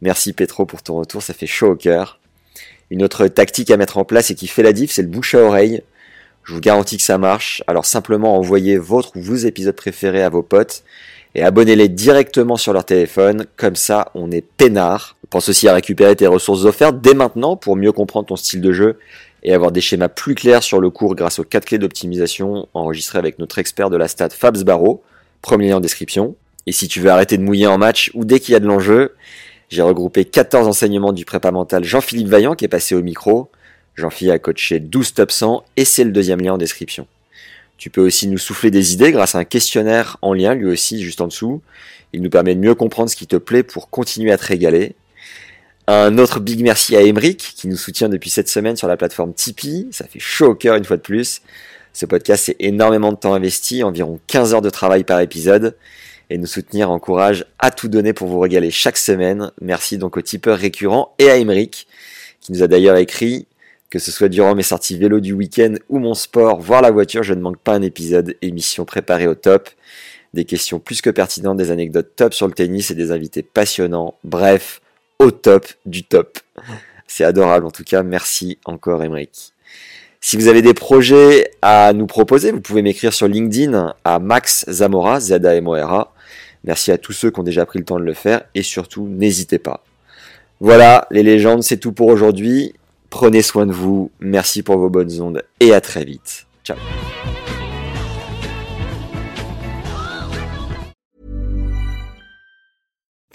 Merci Petro pour ton retour, ça fait chaud au cœur. Une autre tactique à mettre en place et qui fait la diff, c'est le bouche à oreille. Je vous garantis que ça marche. Alors simplement envoyez votre ou vos épisodes préférés à vos potes et abonnez-les directement sur leur téléphone. Comme ça, on est peinard. Pense aussi à récupérer tes ressources offertes dès maintenant pour mieux comprendre ton style de jeu et avoir des schémas plus clairs sur le cours grâce aux 4 clés d'optimisation enregistrées avec notre expert de la stat Fabs Barreau. Premier lien en description. Et si tu veux arrêter de mouiller en match ou dès qu'il y a de l'enjeu, j'ai regroupé 14 enseignements du prépa mental Jean-Philippe Vaillant qui est passé au micro. Jean-Philippe a coaché 12 top 100 et c'est le deuxième lien en description. Tu peux aussi nous souffler des idées grâce à un questionnaire en lien, lui aussi, juste en dessous. Il nous permet de mieux comprendre ce qui te plaît pour continuer à te régaler. Un autre big merci à Emeric qui nous soutient depuis cette semaine sur la plateforme Tipeee. Ça fait chaud au cœur une fois de plus. Ce podcast, c'est énormément de temps investi, environ 15 heures de travail par épisode. Et nous soutenir encourage à tout donner pour vous régaler chaque semaine. Merci donc aux tipeurs récurrents et à Emeric qui nous a d'ailleurs écrit que ce soit durant mes sorties vélo du week-end ou mon sport, voire la voiture, je ne manque pas un épisode, émission préparée au top. Des questions plus que pertinentes, des anecdotes top sur le tennis et des invités passionnants. Bref, au top du top. C'est adorable en tout cas. Merci encore, Emeric. Si vous avez des projets à nous proposer, vous pouvez m'écrire sur LinkedIn à Max Zamora, Z-A-M-O-R-A. Merci à tous ceux qui ont déjà pris le temps de le faire et surtout n'hésitez pas. Voilà, les légendes, c'est tout pour aujourd'hui. Prenez soin de vous, merci pour vos bonnes ondes et à très vite. Ciao.